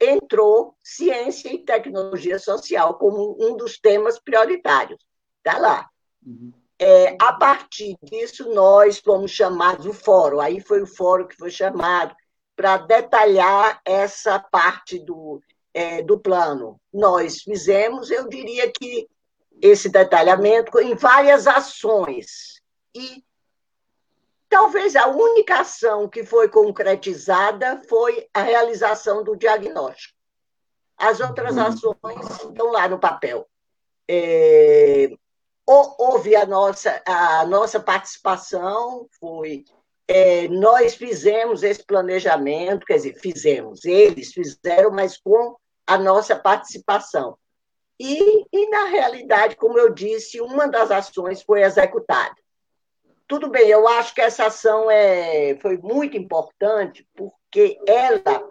entrou ciência e tecnologia social como um dos temas prioritários. Está lá. Uhum. É, a partir disso, nós fomos chamados, o fórum, aí foi o fórum que foi chamado para detalhar essa parte do, é, do plano. Nós fizemos, eu diria que esse detalhamento em várias ações. E talvez a única ação que foi concretizada foi a realização do diagnóstico. As outras uhum. ações estão lá no papel. É, houve a nossa, a nossa participação, foi. É, nós fizemos esse planejamento, quer dizer, fizemos, eles fizeram, mas com a nossa participação. E, e, na realidade, como eu disse, uma das ações foi executada. Tudo bem, eu acho que essa ação é, foi muito importante, porque ela,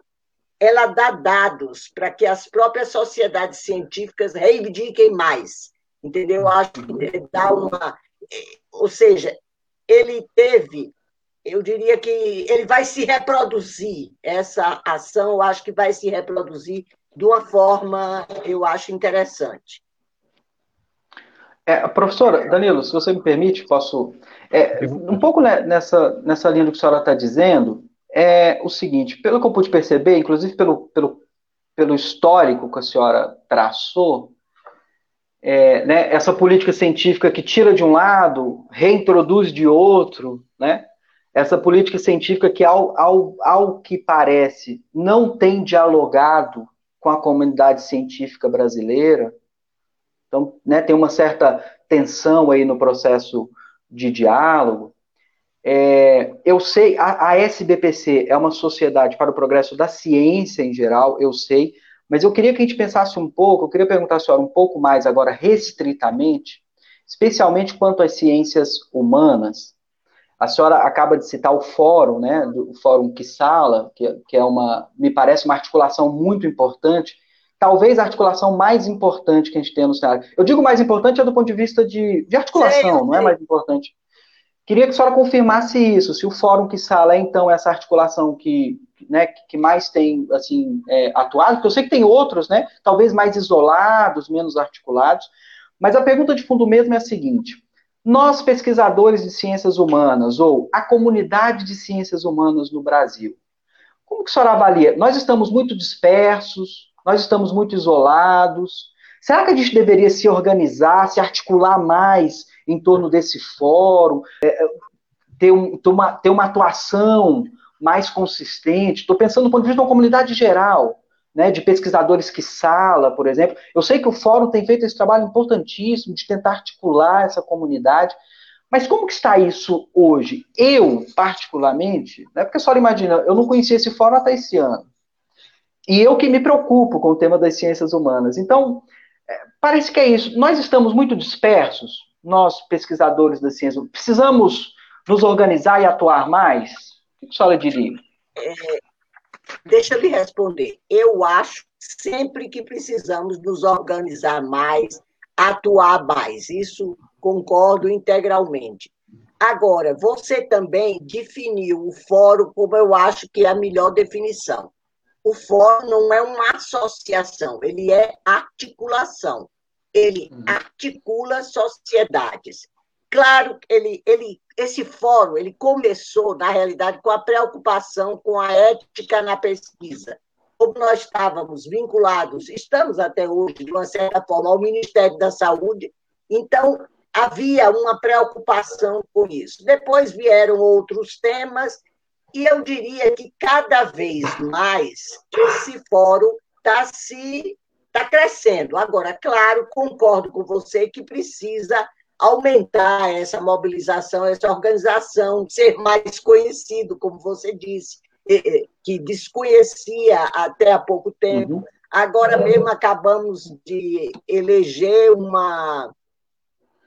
ela dá dados para que as próprias sociedades científicas reivindiquem mais entendeu? Acho que dá uma. Ou seja, ele teve, eu diria que ele vai se reproduzir, essa ação, eu acho que vai se reproduzir de uma forma, eu acho, interessante. É, professora, Danilo, se você me permite, posso. É, um pouco nessa, nessa linha do que a senhora está dizendo, é o seguinte: pelo que eu pude perceber, inclusive pelo, pelo, pelo histórico que a senhora traçou, é, né, essa política científica que tira de um lado, reintroduz de outro, né? essa política científica que, ao, ao, ao que parece, não tem dialogado com a comunidade científica brasileira, Então, né, tem uma certa tensão aí no processo de diálogo. É, eu sei, a, a, SBPC é uma sociedade para o progresso da ciência em geral, eu sei, mas eu queria que a gente pensasse um pouco, eu queria perguntar à senhora um pouco mais agora, restritamente, especialmente quanto às ciências humanas. A senhora acaba de citar o fórum, né, do fórum Kissala, que, que é uma, me parece uma articulação muito importante, talvez a articulação mais importante que a gente tem no cenário. Eu digo mais importante é do ponto de vista de, de articulação, não é mais importante. Queria que a senhora confirmasse isso, se o Fórum Kissala é, então, essa articulação que, né, que mais tem, assim, é, atuado, porque eu sei que tem outros, né, talvez mais isolados, menos articulados, mas a pergunta de fundo mesmo é a seguinte, nós, pesquisadores de ciências humanas, ou a comunidade de ciências humanas no Brasil, como que a senhora avalia? Nós estamos muito dispersos, nós estamos muito isolados. Será que a gente deveria se organizar, se articular mais em torno desse fórum, é, é ter, um, ter, uma, ter uma atuação mais consistente? Estou pensando do ponto de vista de uma comunidade geral, né, de pesquisadores que sala, por exemplo. Eu sei que o fórum tem feito esse trabalho importantíssimo de tentar articular essa comunidade, mas como que está isso hoje? Eu, particularmente, né, porque a senhora imagina, eu não conhecia esse fórum até esse ano. E eu que me preocupo com o tema das ciências humanas. Então, é, parece que é isso. Nós estamos muito dispersos, nós, pesquisadores das ciências. Precisamos nos organizar e atuar mais? O que a senhora diria? Deixa eu lhe responder. Eu acho sempre que precisamos nos organizar mais, atuar mais. Isso concordo integralmente. Agora, você também definiu o fórum como eu acho que é a melhor definição o fórum não é uma associação, ele é articulação. Ele uhum. articula sociedades. Claro, ele, ele, esse fórum ele começou, na realidade, com a preocupação com a ética na pesquisa. Como nós estávamos vinculados, estamos até hoje, de uma certa forma, ao Ministério da Saúde, então havia uma preocupação com isso. Depois vieram outros temas, e eu diria que cada vez mais esse fórum está se tá crescendo. Agora, claro, concordo com você que precisa aumentar essa mobilização, essa organização, ser mais conhecido, como você disse, que desconhecia até há pouco tempo. Uhum. Agora mesmo acabamos de eleger uma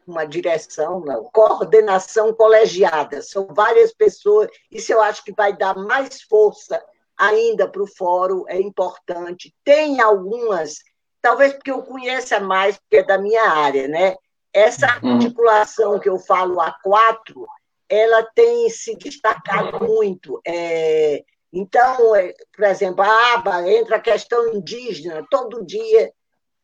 uma direção, não, coordenação colegiada. São várias pessoas, isso eu acho que vai dar mais força ainda para o fórum, é importante. Tem algumas, talvez porque eu conheça mais, porque é da minha área, né? Essa uhum. articulação que eu falo a quatro, ela tem se destacado muito. É, então, é, por exemplo, a aba entra a questão indígena, todo dia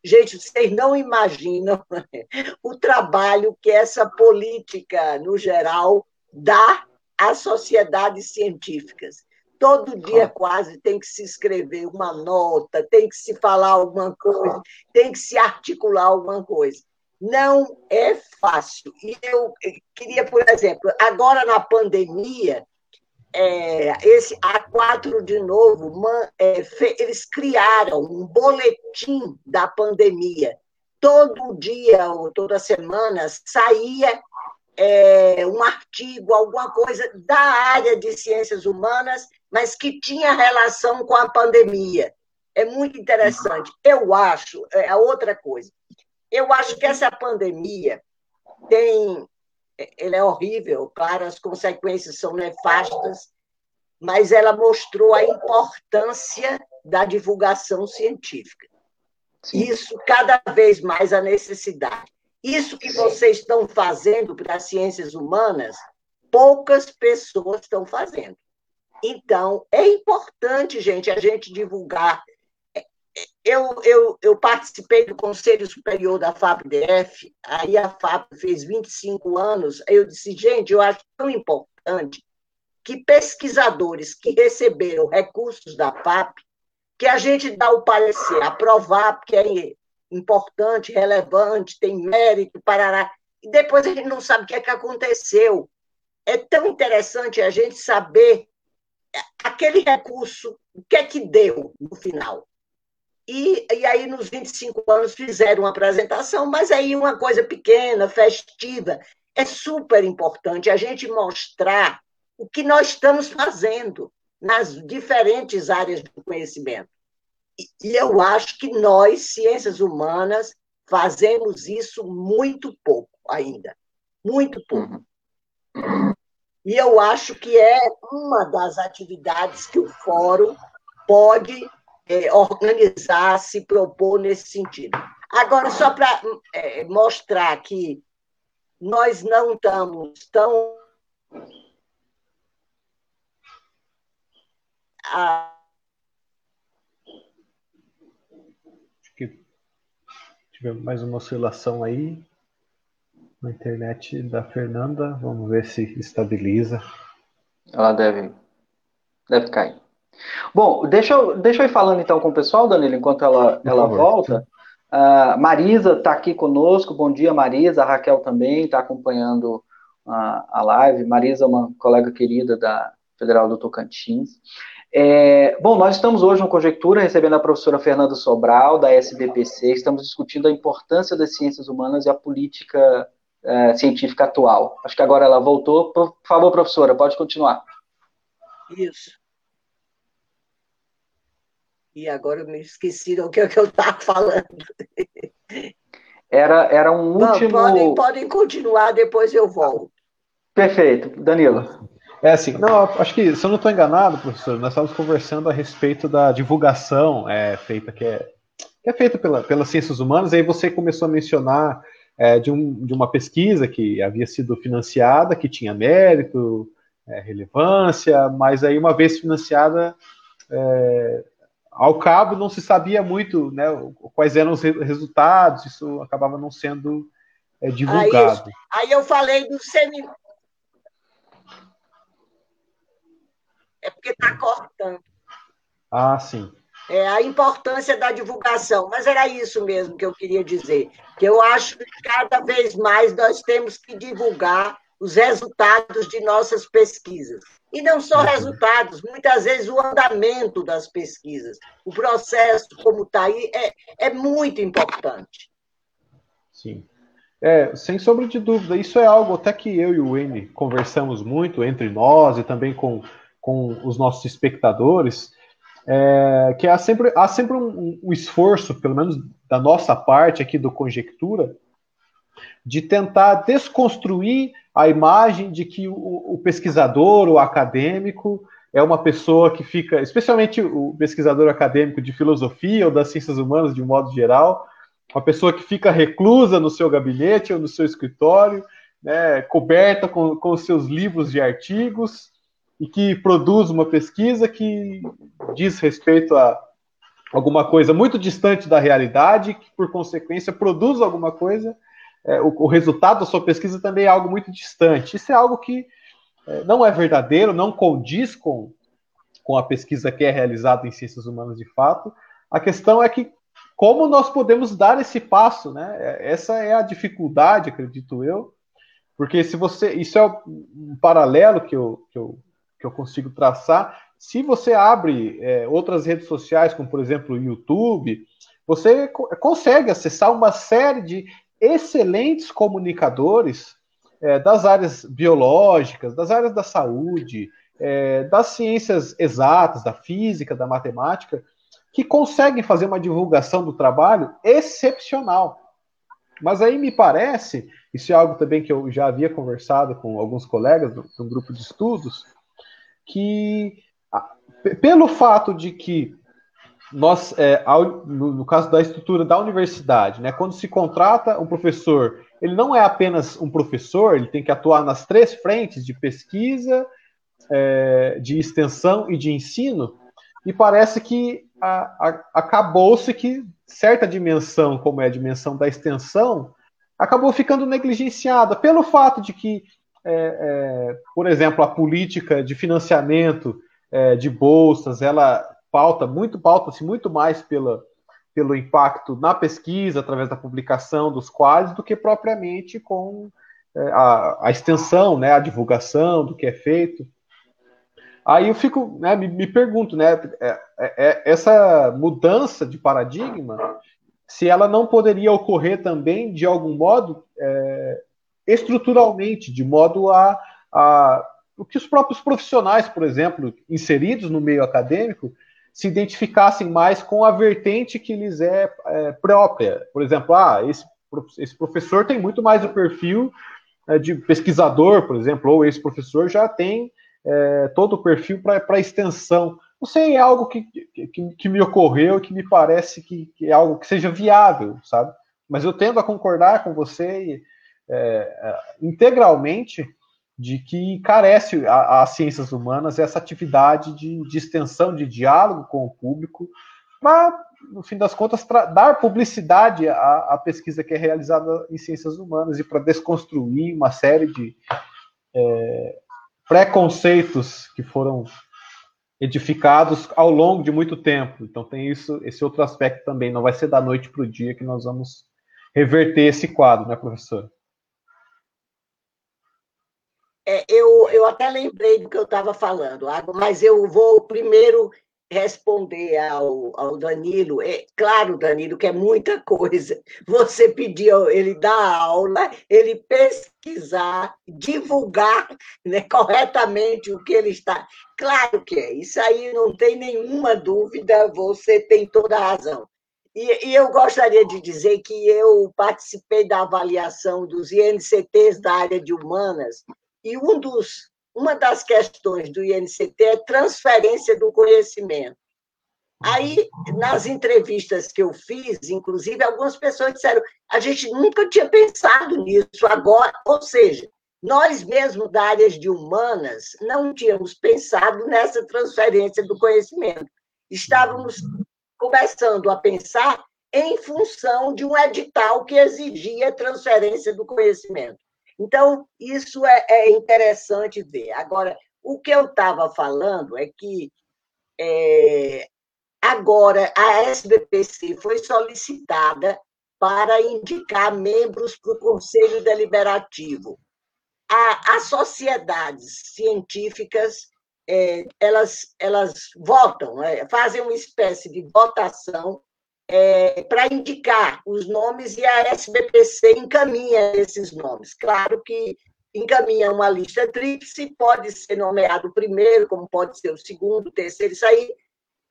Gente, vocês não imaginam o trabalho que essa política, no geral, dá às sociedades científicas. Todo dia, quase, tem que se escrever uma nota, tem que se falar alguma coisa, tem que se articular alguma coisa. Não é fácil. E eu queria, por exemplo, agora na pandemia, é, esse A4 de novo, man, é, fe, eles criaram um boletim da pandemia. Todo dia ou toda semana saía é, um artigo, alguma coisa da área de ciências humanas, mas que tinha relação com a pandemia. É muito interessante. Eu acho, é outra coisa, eu acho que essa pandemia tem ele é horrível, claro, as consequências são nefastas, mas ela mostrou a importância da divulgação científica. Sim. Isso, cada vez mais, a necessidade. Isso que vocês estão fazendo para as ciências humanas, poucas pessoas estão fazendo. Então, é importante, gente, a gente divulgar eu, eu, eu participei do Conselho Superior da FAPDF, aí a FAP fez 25 anos, eu disse, gente, eu acho tão importante que pesquisadores que receberam recursos da FAP, que a gente dá o parecer, aprovar, porque é importante, relevante, tem mérito, parará, e depois a gente não sabe o que é que aconteceu. É tão interessante a gente saber aquele recurso, o que é que deu no final. E, e aí, nos 25 anos, fizeram uma apresentação, mas aí uma coisa pequena, festiva. É super importante a gente mostrar o que nós estamos fazendo nas diferentes áreas do conhecimento. E, e eu acho que nós, ciências humanas, fazemos isso muito pouco ainda. Muito pouco. E eu acho que é uma das atividades que o fórum pode é, organizar, se propor nesse sentido. Agora, só para é, mostrar que nós não estamos tão. Acho que tivemos mais uma oscilação aí na internet da Fernanda. Vamos ver se estabiliza. Ela deve, deve cair. Bom, deixa eu, deixa eu ir falando então com o pessoal, Danilo, enquanto ela, ela volta. Uh, Marisa está aqui conosco. Bom dia, Marisa. A Raquel também está acompanhando a, a live. Marisa é uma colega querida da Federal do Tocantins. É, bom, nós estamos hoje no Conjectura recebendo a professora Fernanda Sobral, da SBPC. Estamos discutindo a importância das ciências humanas e a política é, científica atual. Acho que agora ela voltou. Por favor, professora, pode continuar. Isso. E agora eu me esqueci do que, que eu estava falando. Era, era um último. Não, podem, podem continuar, depois eu volto. Perfeito. Danilo. É assim, não, acho que, se eu não estou enganado, professor, nós estávamos conversando a respeito da divulgação é, feita, que é, que é feita pela, pelas ciências humanas, e aí você começou a mencionar é, de, um, de uma pesquisa que havia sido financiada, que tinha mérito, é, relevância, mas aí, uma vez financiada, é, ao cabo não se sabia muito né, quais eram os resultados, isso acabava não sendo é, divulgado. Aí, aí, eu falei do seminário. É porque está cortando. Ah, sim. É, a importância da divulgação, mas era isso mesmo que eu queria dizer, que eu acho que cada vez mais nós temos que divulgar os resultados de nossas pesquisas. E não só resultados, muitas vezes o andamento das pesquisas, o processo como está aí, é, é muito importante. Sim. É, sem sombra de dúvida, isso é algo até que eu e o Wayne conversamos muito entre nós e também com, com os nossos espectadores, é, que há sempre, há sempre um, um, esforço, pelo menos da nossa parte aqui do Conjectura, de tentar desconstruir a imagem de que o, o, pesquisador, o acadêmico, é uma pessoa que fica, especialmente o pesquisador acadêmico de filosofia ou das ciências humanas de um modo geral, uma pessoa que fica reclusa no seu gabinete ou no seu escritório, né, coberta com, com seus livros de artigos e que produz uma pesquisa que diz respeito a alguma coisa muito distante da realidade, que por consequência produz alguma coisa é, o, o, resultado da sua pesquisa também é algo muito distante. Isso é algo que é, não é verdadeiro, não condiz com, com a pesquisa que é realizada em ciências humanas de fato. A questão é que como nós podemos dar esse passo, né? É, essa é a dificuldade, acredito eu, porque se você, isso é um paralelo que eu, que eu, que eu consigo traçar. Se você abre é, outras redes sociais, como por exemplo o YouTube, você consegue acessar uma série de excelentes comunicadores é, das áreas biológicas, das áreas da saúde, é, das ciências exatas, da física, da matemática, que conseguem fazer uma divulgação do trabalho excepcional. Mas aí me parece, isso é algo também que eu já havia conversado com alguns colegas do, do grupo de estudos, que pelo fato de que nós, é, ao, no, no, caso da estrutura da universidade, né, quando se contrata um professor, ele não é apenas um professor, ele tem que atuar nas três frentes de pesquisa, é, de extensão e de ensino, e parece que acabou-se que certa dimensão, como é a dimensão da extensão, acabou ficando negligenciada pelo fato de que, é, é por exemplo, a política de financiamento é, de bolsas, ela pauta muito pauta-se muito mais pela, pelo impacto na pesquisa através da publicação dos quadros do que propriamente com é, a, a, extensão, né, a divulgação do que é feito. Aí eu fico, né, me, me pergunto, né, é, é, é, essa mudança de paradigma, se ela não poderia ocorrer também de algum modo é, estruturalmente, de modo a, a o que os próprios profissionais, por exemplo, inseridos no meio acadêmico, se identificassem mais com a vertente que lhes é, é própria. Por exemplo, ah, esse, esse professor tem muito mais o perfil é, de pesquisador, por exemplo, ou esse professor já tem é, todo o perfil para extensão. Não sei, é algo que, que, que me ocorreu que me parece que, que, é algo que seja viável, sabe? Mas eu tendo a concordar com você é, é integralmente de que carece as ciências humanas essa atividade de, de, extensão, de diálogo com o público, para, no fim das contas, dar publicidade à, à, pesquisa que é realizada em ciências humanas e para desconstruir uma série de é, preconceitos que foram edificados ao longo de muito tempo. Então tem isso, esse outro aspecto também. Não vai ser da noite para o dia que nós vamos reverter esse quadro, né, professor? É, eu, eu até lembrei do que eu estava falando, mas eu vou primeiro responder ao, ao Danilo. É claro, Danilo, que é muita coisa. Você pediu ele dar aula, ele pesquisar, divulgar né, corretamente o que ele está. Claro que é, isso aí não tem nenhuma dúvida, você tem toda a razão. E, e, eu gostaria de dizer que eu participei da avaliação dos INCTs da área de humanas e um dos, uma das questões do INCT é transferência do conhecimento. Aí, nas entrevistas que eu fiz, inclusive, algumas pessoas disseram: a gente nunca tinha pensado nisso agora. Ou seja, nós mesmos da área de humanas não tínhamos pensado nessa transferência do conhecimento. Estávamos começando a pensar em função de um edital que exigia transferência do conhecimento. Então, isso é, é interessante ver. Agora, o que eu estava falando é que é, agora a SBPC foi solicitada para indicar membros para o Conselho Deliberativo. A, as sociedades científicas é, elas, elas votam, é, fazem uma espécie de votação é, para indicar os nomes e a SBPC encaminha esses nomes. Claro que encaminha uma lista tríplice, pode ser nomeado o primeiro, como pode ser o segundo, o terceiro, isso aí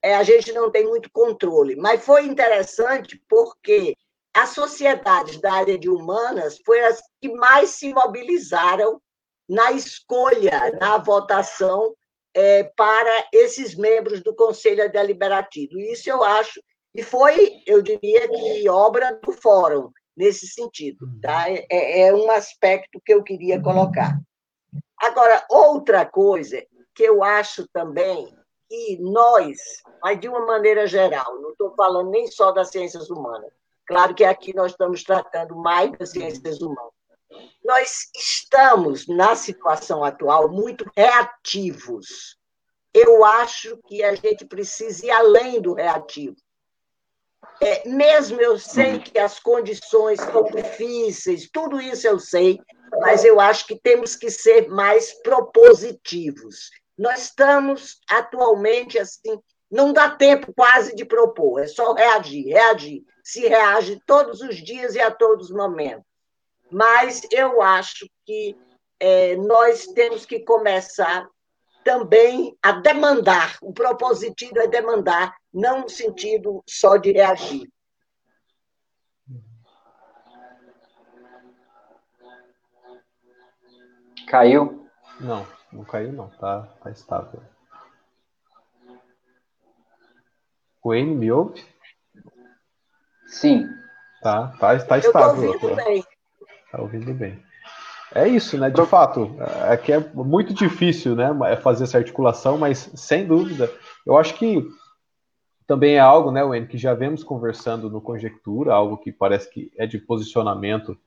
é, a gente não tem muito controle. Mas foi interessante porque as sociedades da área de humanas foram as que mais se mobilizaram na escolha, na votação é, para esses membros do Conselho Deliberativo. Isso eu acho e foi, eu diria que obra do fórum, nesse sentido. Tá? Uhum. É, é um aspecto que eu queria colocar. Agora, outra coisa que eu acho também que nós, mas de uma maneira geral, não estou falando nem só das ciências humanas, claro que aqui nós estamos tratando mais das ciências humanas. Nós estamos, na situação atual, muito reativos. Eu acho que a gente precisa ir além do reativo. É, mesmo eu sei que as condições são difíceis, tudo isso eu sei, mas eu acho que temos que ser mais propositivos. Nós estamos atualmente assim, não dá tempo quase de propor, é só reagir, reagir. Se reage todos os dias e a todos os momentos. Mas eu acho que é, nós temos que começar também a demandar. O propositivo é demandar, não no sentido só de reagir. Caiu? Não, não caiu não, tá, tá estável. O N me ouve? Sim. Tá, tá, tá estável. Eu tô ouvindo bem. Tá ouvindo bem. É isso, né? De fato, é que é muito difícil, né? Fazer essa articulação, mas sem dúvida, eu acho que também é algo, né, Wayne, que já vemos conversando no Conjectura, algo que parece que é de posicionamento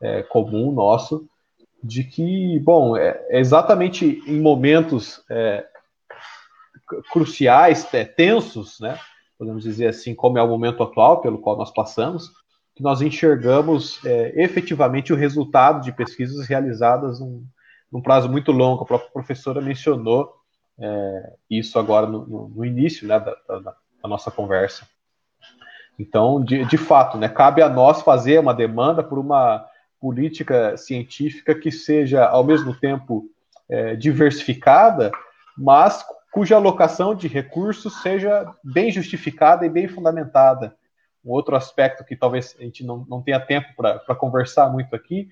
é, comum nosso, de que, bom, é, é exatamente em momentos é, cruciais, é, tensos, né? Podemos dizer assim, como é o momento atual pelo qual nós passamos, que nós enxergamos é, efetivamente o resultado de pesquisas realizadas num, num, prazo muito longo. A própria professora mencionou é, isso agora no, no, no início né, da, da, da, nossa conversa. Então, de, de fato, né, cabe a nós fazer uma demanda por uma política científica que seja, ao mesmo tempo, é, diversificada, mas cuja alocação de recursos seja bem justificada e bem fundamentada. Um outro aspecto que talvez a gente não, não tenha tempo para conversar muito aqui,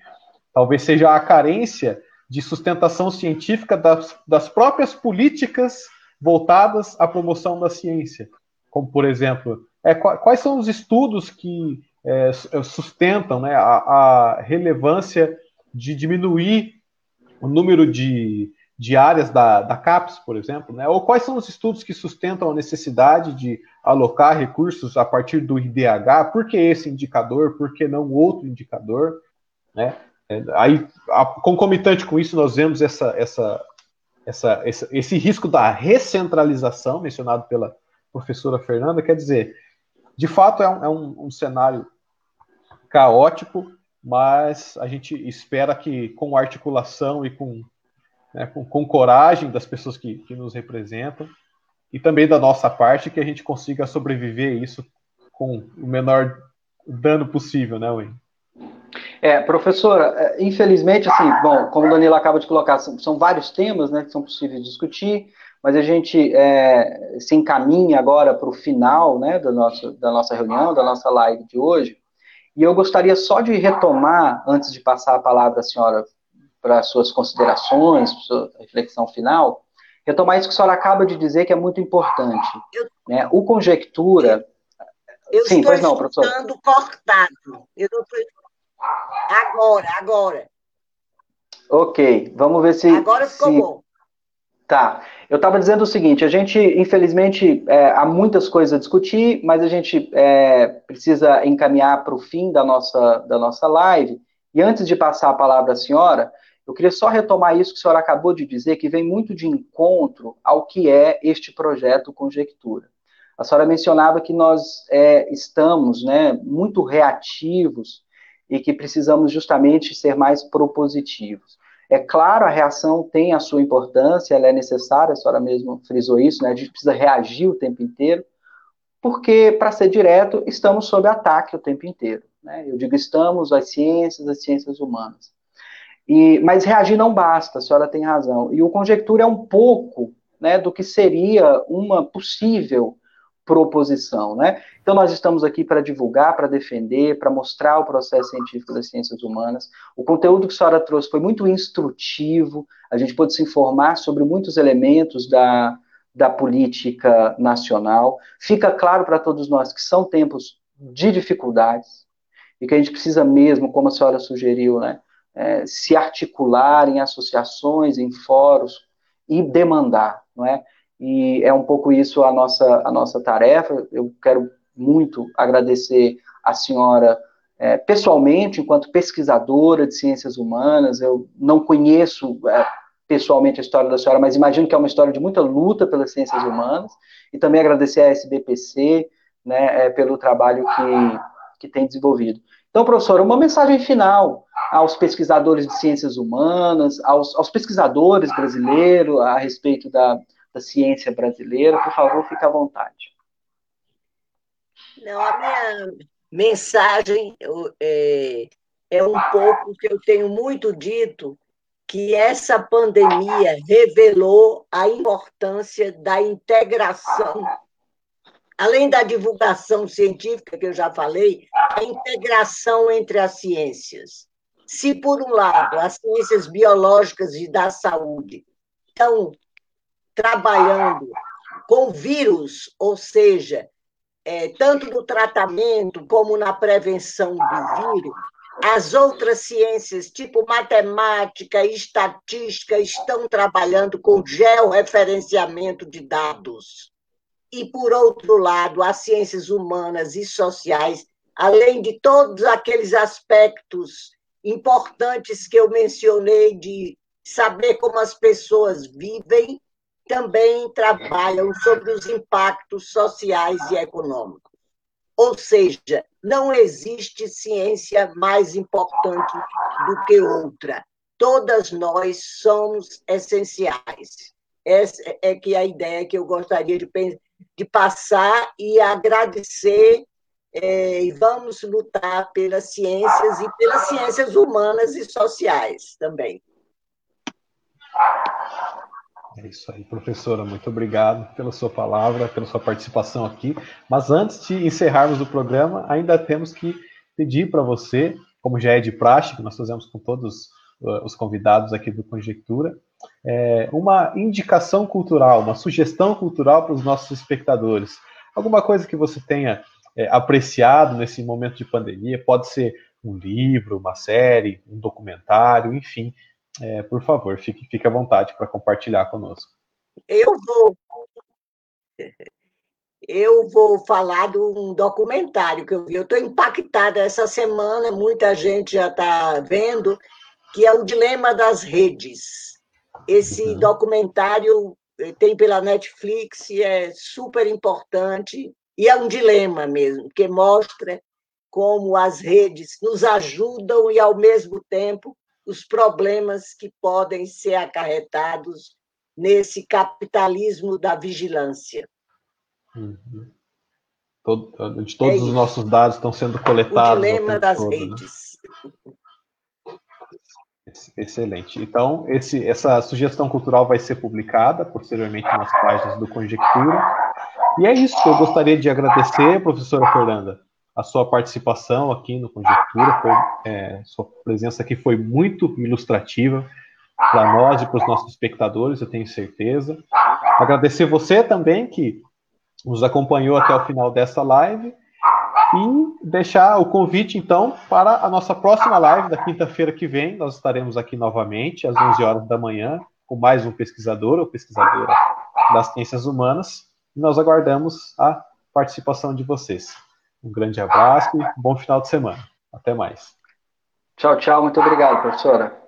talvez seja a carência de sustentação científica das, das próprias políticas voltadas à promoção da ciência. Como, por exemplo, é, quais são os estudos que é, sustentam né, a, a, relevância de diminuir o número de, de áreas da, da CAPES, por exemplo, né? ou quais são os estudos que sustentam a necessidade de alocar recursos a partir do IDH, por que esse indicador, por que não outro indicador, né? É, aí, a, concomitante com isso, nós vemos essa, essa, essa, esse, esse risco da recentralização, mencionado pela professora Fernanda, quer dizer, de fato é um, é um, um cenário caótico, mas a gente espera que com articulação e com, né, com, com, coragem das pessoas que, que nos representam, e também da nossa parte, que a gente consiga sobreviver isso com o menor dano possível, né, Wayne? É, professora, é, infelizmente, assim, bom, como o Danilo acaba de colocar, são, são vários temas né, que são possíveis discutir, mas a gente é, se encaminha agora para o final né, da, nossa, da nossa reunião, da nossa live de hoje, e eu gostaria só de retomar, antes de passar a palavra à senhora para suas considerações, para sua reflexão final, retomar isso que a senhora acaba de dizer que é muito importante. Eu, né? O conjectura. Eu Sim, estou pois não, professor. cortado. Eu não estou Agora, agora. Ok, vamos ver se. Agora ficou se... bom. Tá. Eu estava dizendo o seguinte: a gente, infelizmente, é, há muitas coisas a discutir, mas a gente é, precisa encaminhar para o fim da nossa, da nossa live. E antes de passar a palavra à senhora, eu queria só retomar isso que a senhora acabou de dizer, que vem muito de encontro ao que é este projeto Conjectura. A senhora mencionava que nós é, estamos né, muito reativos e que precisamos justamente ser mais propositivos. É claro, a reação tem a sua importância, ela é necessária, a senhora mesmo frisou isso, né? A gente precisa reagir o tempo inteiro, porque, para ser direto, estamos sob ataque o tempo inteiro. Né? Eu digo estamos, as ciências, as ciências humanas. E, mas reagir não basta, a senhora tem razão. E o conjectura é um pouco né, do que seria uma possível proposição, né? Então nós estamos aqui para divulgar, para defender, para mostrar o processo científico das ciências humanas. O conteúdo que a senhora trouxe foi muito instrutivo, a gente pôde se informar sobre muitos elementos da, da política nacional. Fica claro para todos nós que são tempos de dificuldades e que a gente precisa mesmo, como a senhora sugeriu, né, é, se articular em associações, em fóruns e demandar, não é? e é um pouco isso a nossa, a nossa tarefa. Eu quero muito agradecer a senhora é, pessoalmente, enquanto pesquisadora de ciências humanas. Eu não conheço é, pessoalmente a história da senhora, mas imagino que é uma história de muita luta pelas ciências humanas. E também agradecer à SBPC né, é, pelo trabalho que, que tem desenvolvido. Então, professora, uma mensagem final aos pesquisadores de ciências humanas, aos, aos pesquisadores brasileiros a respeito da, da ciência brasileira. Por favor, fique à vontade. Não, a minha mensagem é, é um pouco que eu tenho muito dito, que essa pandemia revelou a importância da integração, além da divulgação científica, que eu já falei, a integração entre as ciências. Se, por um lado, as ciências biológicas e da saúde estão trabalhando com vírus, ou seja, é, tanto no tratamento como na prevenção do vírus, as outras ciências, tipo matemática e estatística, estão trabalhando com georreferenciamento de dados. E, por outro lado, as ciências humanas e sociais, além de todos aqueles aspectos importantes que eu mencionei de saber como as pessoas vivem, também trabalham sobre os impactos sociais e econômicos. Ou seja, não existe ciência mais importante do que outra. Todas nós somos essenciais. Essa é que é a ideia que eu gostaria de, de passar e agradecer. É, e vamos lutar pelas ciências e pelas ciências humanas e sociais também. É isso aí, professora. Muito obrigado pela sua palavra, pela sua participação aqui. Mas antes de encerrarmos o programa, ainda temos que pedir para você, como já é de praxe, que nós fazemos com todos uh, os convidados aqui do Conjectura, é, uma indicação cultural, uma sugestão cultural para os nossos espectadores. Alguma coisa que você tenha é, apreciado nesse momento de pandemia, pode ser um livro, uma série, um documentário, enfim, é, por favor, fique, fique à vontade para compartilhar conosco. Eu vou. Eu vou falar de um documentário que eu vi. Eu estou impactada essa semana, muita gente já está vendo, que é o Dilema das Redes. Esse uhum. documentário eh, tem pela Netflix e é super importante, e é um dilema mesmo, que mostra como as redes nos ajudam e, ao mesmo tempo, os problemas que podem ser acarretados nesse capitalismo da vigilância. Uhum. Todo, de todos é os nossos dados estão sendo coletados. O dilema das todo, né? redes. Né? Excelente. Então, esse, essa sugestão cultural vai ser publicada posteriormente nas páginas do Conjectura. E é isso que eu gostaria de agradecer, professora Fernanda, a sua participação aqui no Conjectura, foi, é, sua presença aqui foi muito ilustrativa para nós e para os nossos espectadores, eu tenho certeza. Agradecer você também que nos acompanhou até o final dessa live e deixar o convite então para a nossa próxima live da quinta-feira que vem. Nós estaremos aqui novamente às 11 horas da manhã com mais um pesquisador ou pesquisadora das ciências humanas. E nós aguardamos a participação de vocês. Um grande abraço e bom final de semana. Até mais. Tchau, tchau. Muito obrigado, professora.